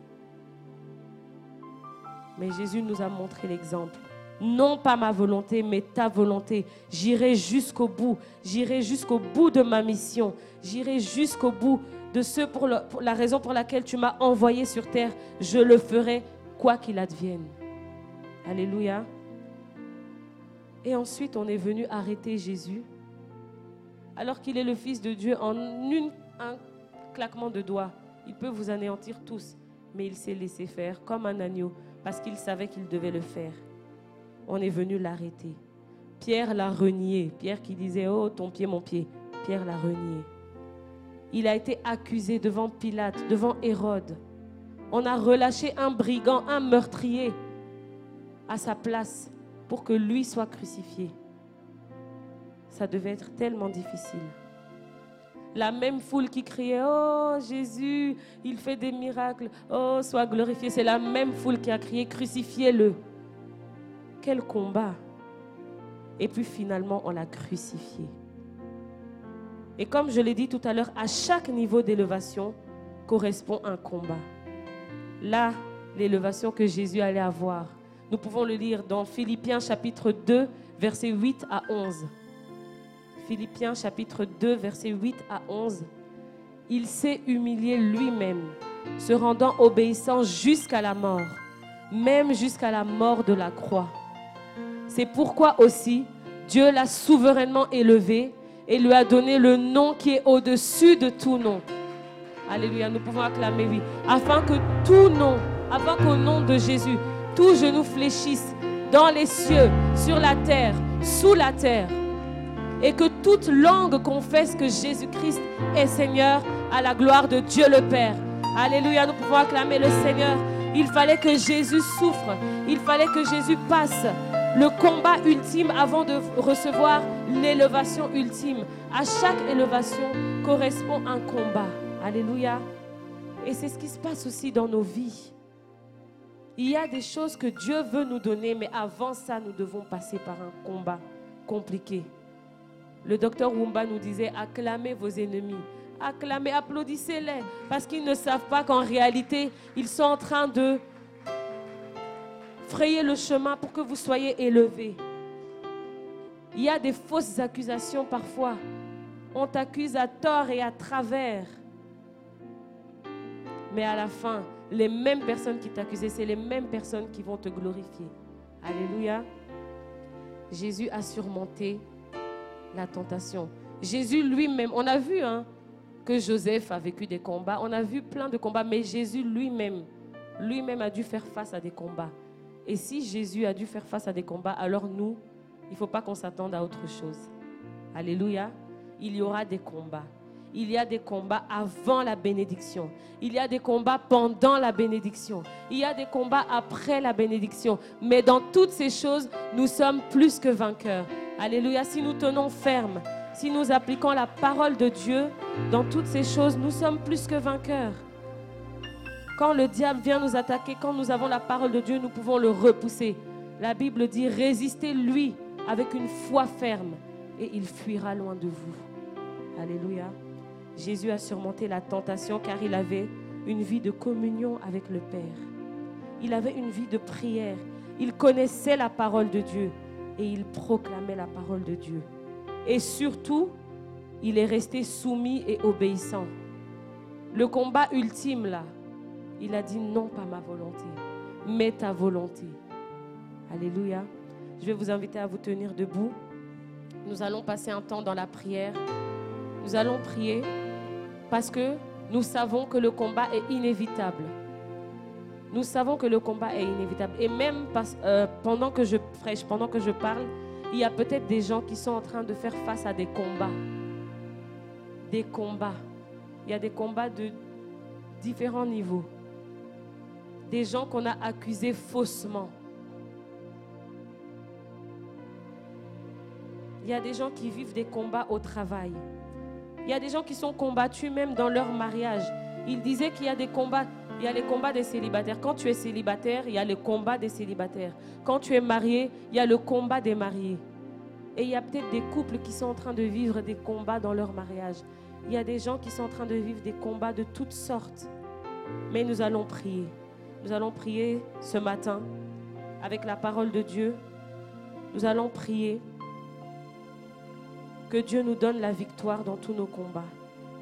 Mais Jésus nous a montré l'exemple. Non pas ma volonté, mais ta volonté. J'irai jusqu'au bout. J'irai jusqu'au bout de ma mission. J'irai jusqu'au bout de ce pour, la raison pour laquelle tu m'as envoyé sur terre. Je le ferai quoi qu'il advienne. Alléluia. Et ensuite, on est venu arrêter Jésus alors qu'il est le Fils de Dieu en un claquement de doigts. Il peut vous anéantir tous, mais il s'est laissé faire comme un agneau parce qu'il savait qu'il devait le faire. On est venu l'arrêter. Pierre l'a renié. Pierre qui disait, oh, ton pied, mon pied. Pierre l'a renié. Il a été accusé devant Pilate, devant Hérode. On a relâché un brigand, un meurtrier à sa place pour que lui soit crucifié. Ça devait être tellement difficile. La même foule qui criait Oh Jésus, il fait des miracles. Oh, sois glorifié. C'est la même foule qui a crié Crucifiez-le. Quel combat. Et puis finalement, on l'a crucifié. Et comme je l'ai dit tout à l'heure, à chaque niveau d'élévation correspond un combat. Là, l'élévation que Jésus allait avoir, nous pouvons le lire dans Philippiens chapitre 2, versets 8 à 11. Philippiens chapitre 2, versets 8 à 11. Il s'est humilié lui-même, se rendant obéissant jusqu'à la mort, même jusqu'à la mort de la croix. C'est pourquoi aussi Dieu l'a souverainement élevé et lui a donné le nom qui est au-dessus de tout nom. Alléluia, nous pouvons acclamer, oui. Afin que tout nom, afin qu'au nom de Jésus, tout genou fléchisse dans les cieux, sur la terre, sous la terre et que toute langue confesse que Jésus-Christ est Seigneur à la gloire de Dieu le Père. Alléluia, nous pouvons acclamer le Seigneur. Il fallait que Jésus souffre, il fallait que Jésus passe le combat ultime avant de recevoir l'élévation ultime. À chaque élévation correspond un combat. Alléluia. Et c'est ce qui se passe aussi dans nos vies. Il y a des choses que Dieu veut nous donner, mais avant ça, nous devons passer par un combat compliqué. Le docteur Wumba nous disait, acclamez vos ennemis. Acclamez, applaudissez-les, parce qu'ils ne savent pas qu'en réalité, ils sont en train de frayer le chemin pour que vous soyez élevés. Il y a des fausses accusations parfois. On t'accuse à tort et à travers. Mais à la fin, les mêmes personnes qui t'accusaient, c'est les mêmes personnes qui vont te glorifier. Alléluia. Jésus a surmonté la tentation. Jésus lui-même, on a vu hein, que Joseph a vécu des combats, on a vu plein de combats, mais Jésus lui-même, lui-même a dû faire face à des combats. Et si Jésus a dû faire face à des combats, alors nous, il ne faut pas qu'on s'attende à autre chose. Alléluia. Il y aura des combats. Il y a des combats avant la bénédiction. Il y a des combats pendant la bénédiction. Il y a des combats après la bénédiction. Mais dans toutes ces choses, nous sommes plus que vainqueurs. Alléluia. Si nous tenons ferme, si nous appliquons la parole de Dieu dans toutes ces choses, nous sommes plus que vainqueurs. Quand le diable vient nous attaquer, quand nous avons la parole de Dieu, nous pouvons le repousser. La Bible dit, résistez-lui avec une foi ferme et il fuira loin de vous. Alléluia. Jésus a surmonté la tentation car il avait une vie de communion avec le Père. Il avait une vie de prière. Il connaissait la parole de Dieu et il proclamait la parole de Dieu. Et surtout, il est resté soumis et obéissant. Le combat ultime, là, il a dit non, pas ma volonté, mais ta volonté. Alléluia. Je vais vous inviter à vous tenir debout. Nous allons passer un temps dans la prière. Nous allons prier parce que nous savons que le combat est inévitable. Nous savons que le combat est inévitable. Et même euh, pendant que je prêche, pendant que je parle, il y a peut-être des gens qui sont en train de faire face à des combats. Des combats. Il y a des combats de différents niveaux. Des gens qu'on a accusés faussement. Il y a des gens qui vivent des combats au travail. Il y a des gens qui sont combattus même dans leur mariage. Il disait qu'il y a des combats. Il y a les combats des célibataires. Quand tu es célibataire, il y a le combat des célibataires. Quand tu es marié, il y a le combat des mariés. Et il y a peut-être des couples qui sont en train de vivre des combats dans leur mariage. Il y a des gens qui sont en train de vivre des combats de toutes sortes. Mais nous allons prier. Nous allons prier ce matin avec la parole de Dieu. Nous allons prier que Dieu nous donne la victoire dans tous nos combats.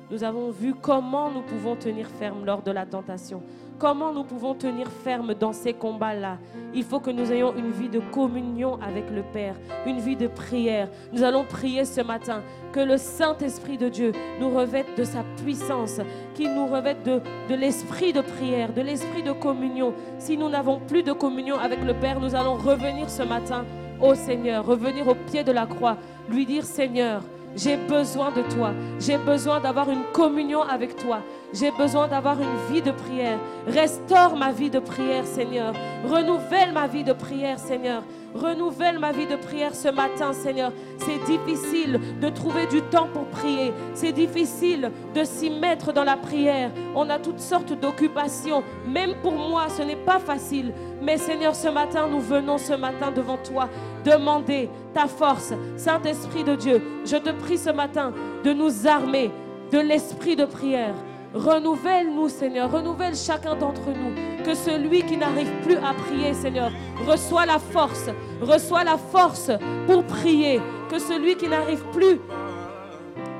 Nous avons vu comment nous pouvons tenir ferme lors de la tentation. Comment nous pouvons tenir ferme dans ces combats-là? Il faut que nous ayons une vie de communion avec le Père, une vie de prière. Nous allons prier ce matin que le Saint-Esprit de Dieu nous revête de sa puissance, qu'il nous revête de, de l'esprit de prière, de l'esprit de communion. Si nous n'avons plus de communion avec le Père, nous allons revenir ce matin au Seigneur, revenir au pied de la croix lui dire, Seigneur, j'ai besoin de toi. J'ai besoin d'avoir une communion avec toi. J'ai besoin d'avoir une vie de prière. Restaure ma vie de prière, Seigneur. Renouvelle ma vie de prière, Seigneur. Renouvelle ma vie de prière ce matin, Seigneur. C'est difficile de trouver du temps pour prier. C'est difficile de s'y mettre dans la prière. On a toutes sortes d'occupations. Même pour moi, ce n'est pas facile. Mais Seigneur, ce matin, nous venons ce matin devant toi demander ta force. Saint-Esprit de Dieu, je te prie ce matin de nous armer de l'esprit de prière. Renouvelle-nous, Seigneur. Renouvelle chacun d'entre nous. Que celui qui n'arrive plus à prier, Seigneur, reçoit la force. Reçoit la force pour prier. Que celui qui n'arrive plus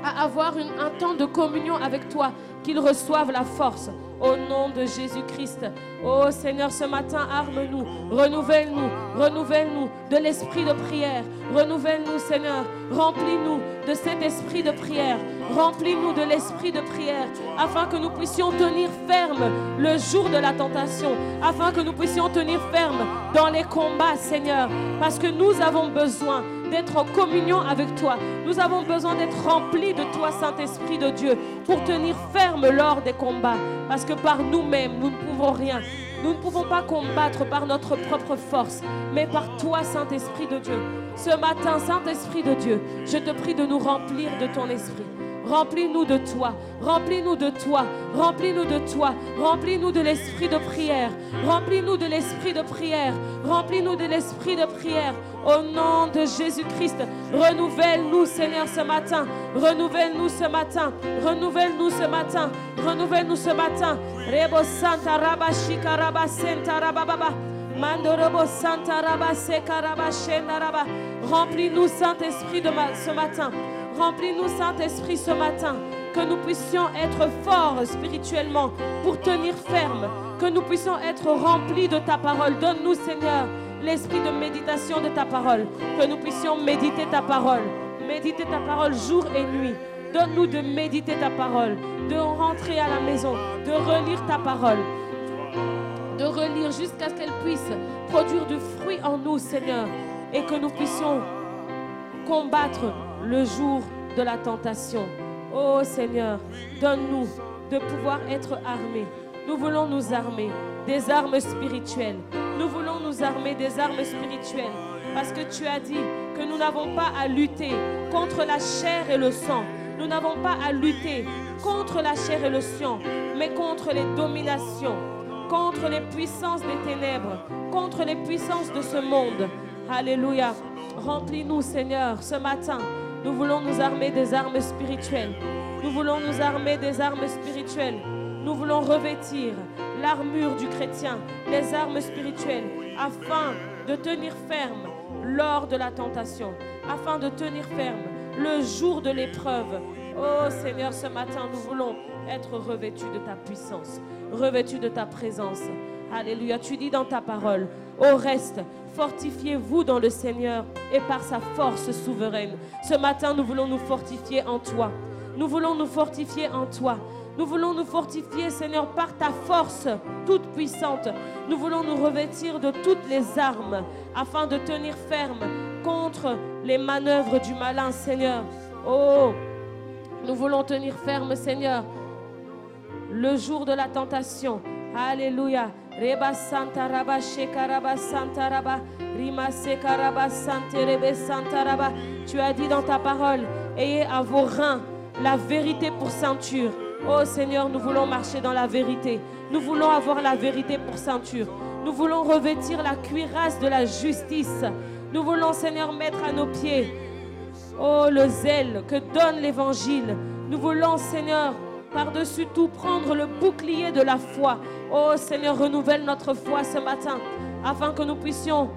à avoir un temps de communion avec toi, qu'il reçoive la force. Au nom de Jésus-Christ. Oh Seigneur, ce matin, arme-nous, renouvelle-nous, renouvelle-nous de l'esprit de prière. Renouvelle-nous, Seigneur. Remplis-nous de cet esprit de prière. Remplis-nous de l'esprit de prière afin que nous puissions tenir ferme le jour de la tentation. Afin que nous puissions tenir ferme dans les combats, Seigneur. Parce que nous avons besoin d'être en communion avec toi. Nous avons besoin d'être remplis de toi, Saint-Esprit de Dieu, pour tenir ferme lors des combats. Que par nous-mêmes, nous ne pouvons rien. Nous ne pouvons pas combattre par notre propre force, mais par toi, Saint-Esprit de Dieu. Ce matin, Saint-Esprit de Dieu, je te prie de nous remplir de ton esprit. Remplis-nous de toi, remplis-nous de toi, remplis-nous de toi, remplis-nous de l'esprit de prière, remplis-nous de l'esprit de prière, remplis-nous de l'esprit de prière. Au nom de Jésus-Christ, renouvelle-nous, Seigneur, ce matin, renouvelle-nous ce matin, renouvelle-nous ce matin, renouvelle-nous ce matin. Rebo Santa. Remplis-nous, Saint-Esprit, de ce matin. Remplis-nous, Saint-Esprit, ce matin, que nous puissions être forts spirituellement pour tenir ferme, que nous puissions être remplis de ta parole. Donne-nous, Seigneur, l'esprit de méditation de ta parole, que nous puissions méditer ta parole, méditer ta parole jour et nuit. Donne-nous de méditer ta parole, de rentrer à la maison, de relire ta parole, de relire jusqu'à ce qu'elle puisse produire du fruit en nous, Seigneur, et que nous puissions combattre le jour de la tentation. Oh Seigneur, donne-nous de pouvoir être armés. Nous voulons nous armer des armes spirituelles. Nous voulons nous armer des armes spirituelles. Parce que tu as dit que nous n'avons pas à lutter contre la chair et le sang. Nous n'avons pas à lutter contre la chair et le sang, mais contre les dominations, contre les puissances des ténèbres, contre les puissances de ce monde. Alléluia. Remplis-nous, Seigneur, ce matin nous voulons nous armer des armes spirituelles. Nous voulons nous armer des armes spirituelles. Nous voulons revêtir l'armure du chrétien, les armes spirituelles, afin de tenir ferme lors de la tentation, afin de tenir ferme le jour de l'épreuve. Oh Seigneur, ce matin, nous voulons être revêtus de ta puissance, revêtus de ta présence. Alléluia. Tu dis dans ta parole, au reste, Fortifiez-vous dans le Seigneur et par sa force souveraine. Ce matin, nous voulons nous fortifier en toi. Nous voulons nous fortifier en toi. Nous voulons nous fortifier, Seigneur, par ta force toute puissante. Nous voulons nous revêtir de toutes les armes afin de tenir ferme contre les manœuvres du malin, Seigneur. Oh, nous voulons tenir ferme, Seigneur, le jour de la tentation. Alléluia. Tu as dit dans ta parole, ayez à vos reins la vérité pour ceinture. Oh Seigneur, nous voulons marcher dans la vérité. Nous voulons avoir la vérité pour ceinture. Nous voulons revêtir la cuirasse de la justice. Nous voulons, Seigneur, mettre à nos pieds, oh, le zèle que donne l'évangile. Nous voulons, Seigneur, par-dessus tout, prendre le bouclier de la foi. Oh Seigneur, renouvelle notre foi ce matin, afin que nous puissions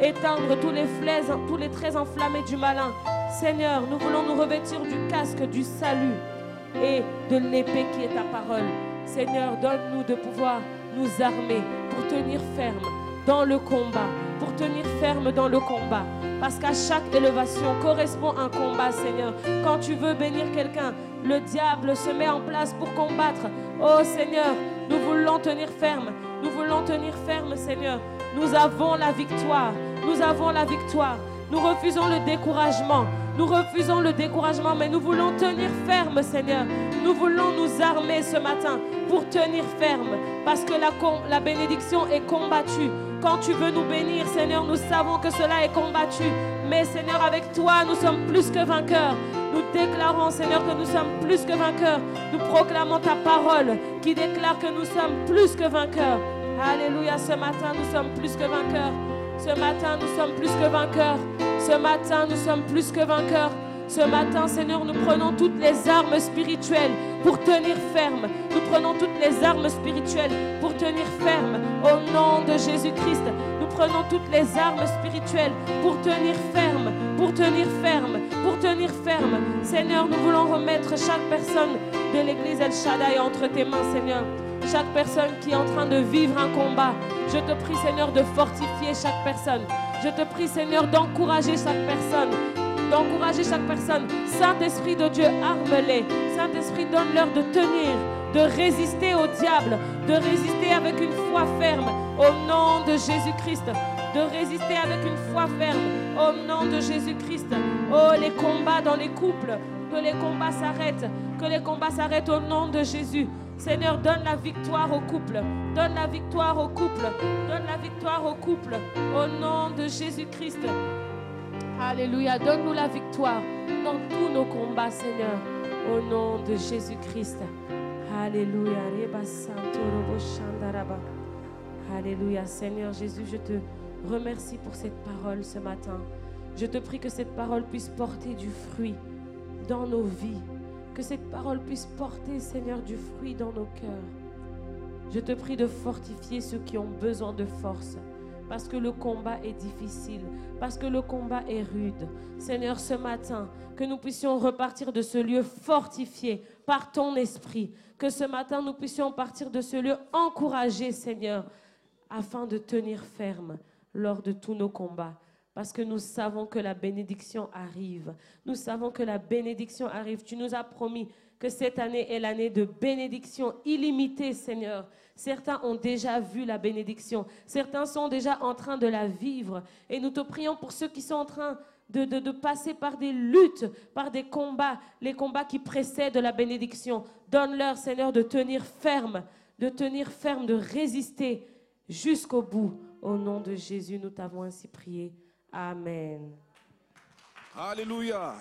éteindre tous les tous les traits enflammés du malin. Seigneur, nous voulons nous revêtir du casque du salut et de l'épée qui est ta parole. Seigneur, donne-nous de pouvoir nous armer pour tenir ferme dans le combat, pour tenir ferme dans le combat. Parce qu'à chaque élévation correspond un combat, Seigneur. Quand tu veux bénir quelqu'un, le diable se met en place pour combattre. Oh Seigneur, nous voulons tenir ferme. Nous voulons tenir ferme, Seigneur. Nous avons la victoire. Nous avons la victoire. Nous refusons le découragement. Nous refusons le découragement, mais nous voulons tenir ferme, Seigneur. Nous voulons nous armer ce matin pour tenir ferme, parce que la, la bénédiction est combattue. Quand tu veux nous bénir, Seigneur, nous savons que cela est combattu. Mais Seigneur, avec toi, nous sommes plus que vainqueurs. Nous déclarons, Seigneur, que nous sommes plus que vainqueurs. Nous proclamons ta parole qui déclare que nous sommes plus que vainqueurs. Alléluia, ce matin, nous sommes plus que vainqueurs. Ce matin, nous sommes plus que vainqueurs. Ce matin, nous sommes plus que vainqueurs. Ce matin, Seigneur, nous prenons toutes les armes spirituelles pour tenir ferme. Nous prenons toutes les armes spirituelles pour tenir ferme. Au nom de Jésus-Christ, prenons toutes les armes spirituelles pour tenir ferme, pour tenir ferme, pour tenir ferme. Seigneur, nous voulons remettre chaque personne de l'église El Shaddai entre tes mains, Seigneur. Chaque personne qui est en train de vivre un combat, je te prie, Seigneur, de fortifier chaque personne. Je te prie, Seigneur, d'encourager chaque personne d'encourager chaque personne. Saint-Esprit de Dieu, arme-les. Saint-Esprit, donne-leur de tenir, de résister au diable, de résister avec une foi ferme au nom de Jésus-Christ. De résister avec une foi ferme au nom de Jésus-Christ. Oh, les combats dans les couples, que les combats s'arrêtent, que les combats s'arrêtent au nom de Jésus. Seigneur, donne la victoire au couple. Donne la victoire au couple. Donne la victoire au couple. Au nom de Jésus-Christ. Alléluia. Donne-nous la victoire dans tous nos combats, Seigneur. Au nom de Jésus-Christ. Alléluia. Alléluia. Seigneur Jésus, je te remercie pour cette parole ce matin. Je te prie que cette parole puisse porter du fruit dans nos vies. Que cette parole puisse porter, Seigneur, du fruit dans nos cœurs. Je te prie de fortifier ceux qui ont besoin de force. Parce que le combat est difficile, parce que le combat est rude. Seigneur, ce matin, que nous puissions repartir de ce lieu fortifié par ton esprit. Que ce matin, nous puissions partir de ce lieu encouragé, Seigneur, afin de tenir ferme lors de tous nos combats. Parce que nous savons que la bénédiction arrive. Nous savons que la bénédiction arrive. Tu nous as promis que cette année est l'année de bénédiction illimitée, Seigneur. Certains ont déjà vu la bénédiction. Certains sont déjà en train de la vivre. Et nous te prions pour ceux qui sont en train de, de, passer par des luttes, par des combats, les combats qui précèdent la bénédiction. Donne-leur, Seigneur, de tenir ferme, de tenir ferme, de résister jusqu'au bout. Au nom de Jésus, nous t'avons ainsi prié. Amen. Alléluia.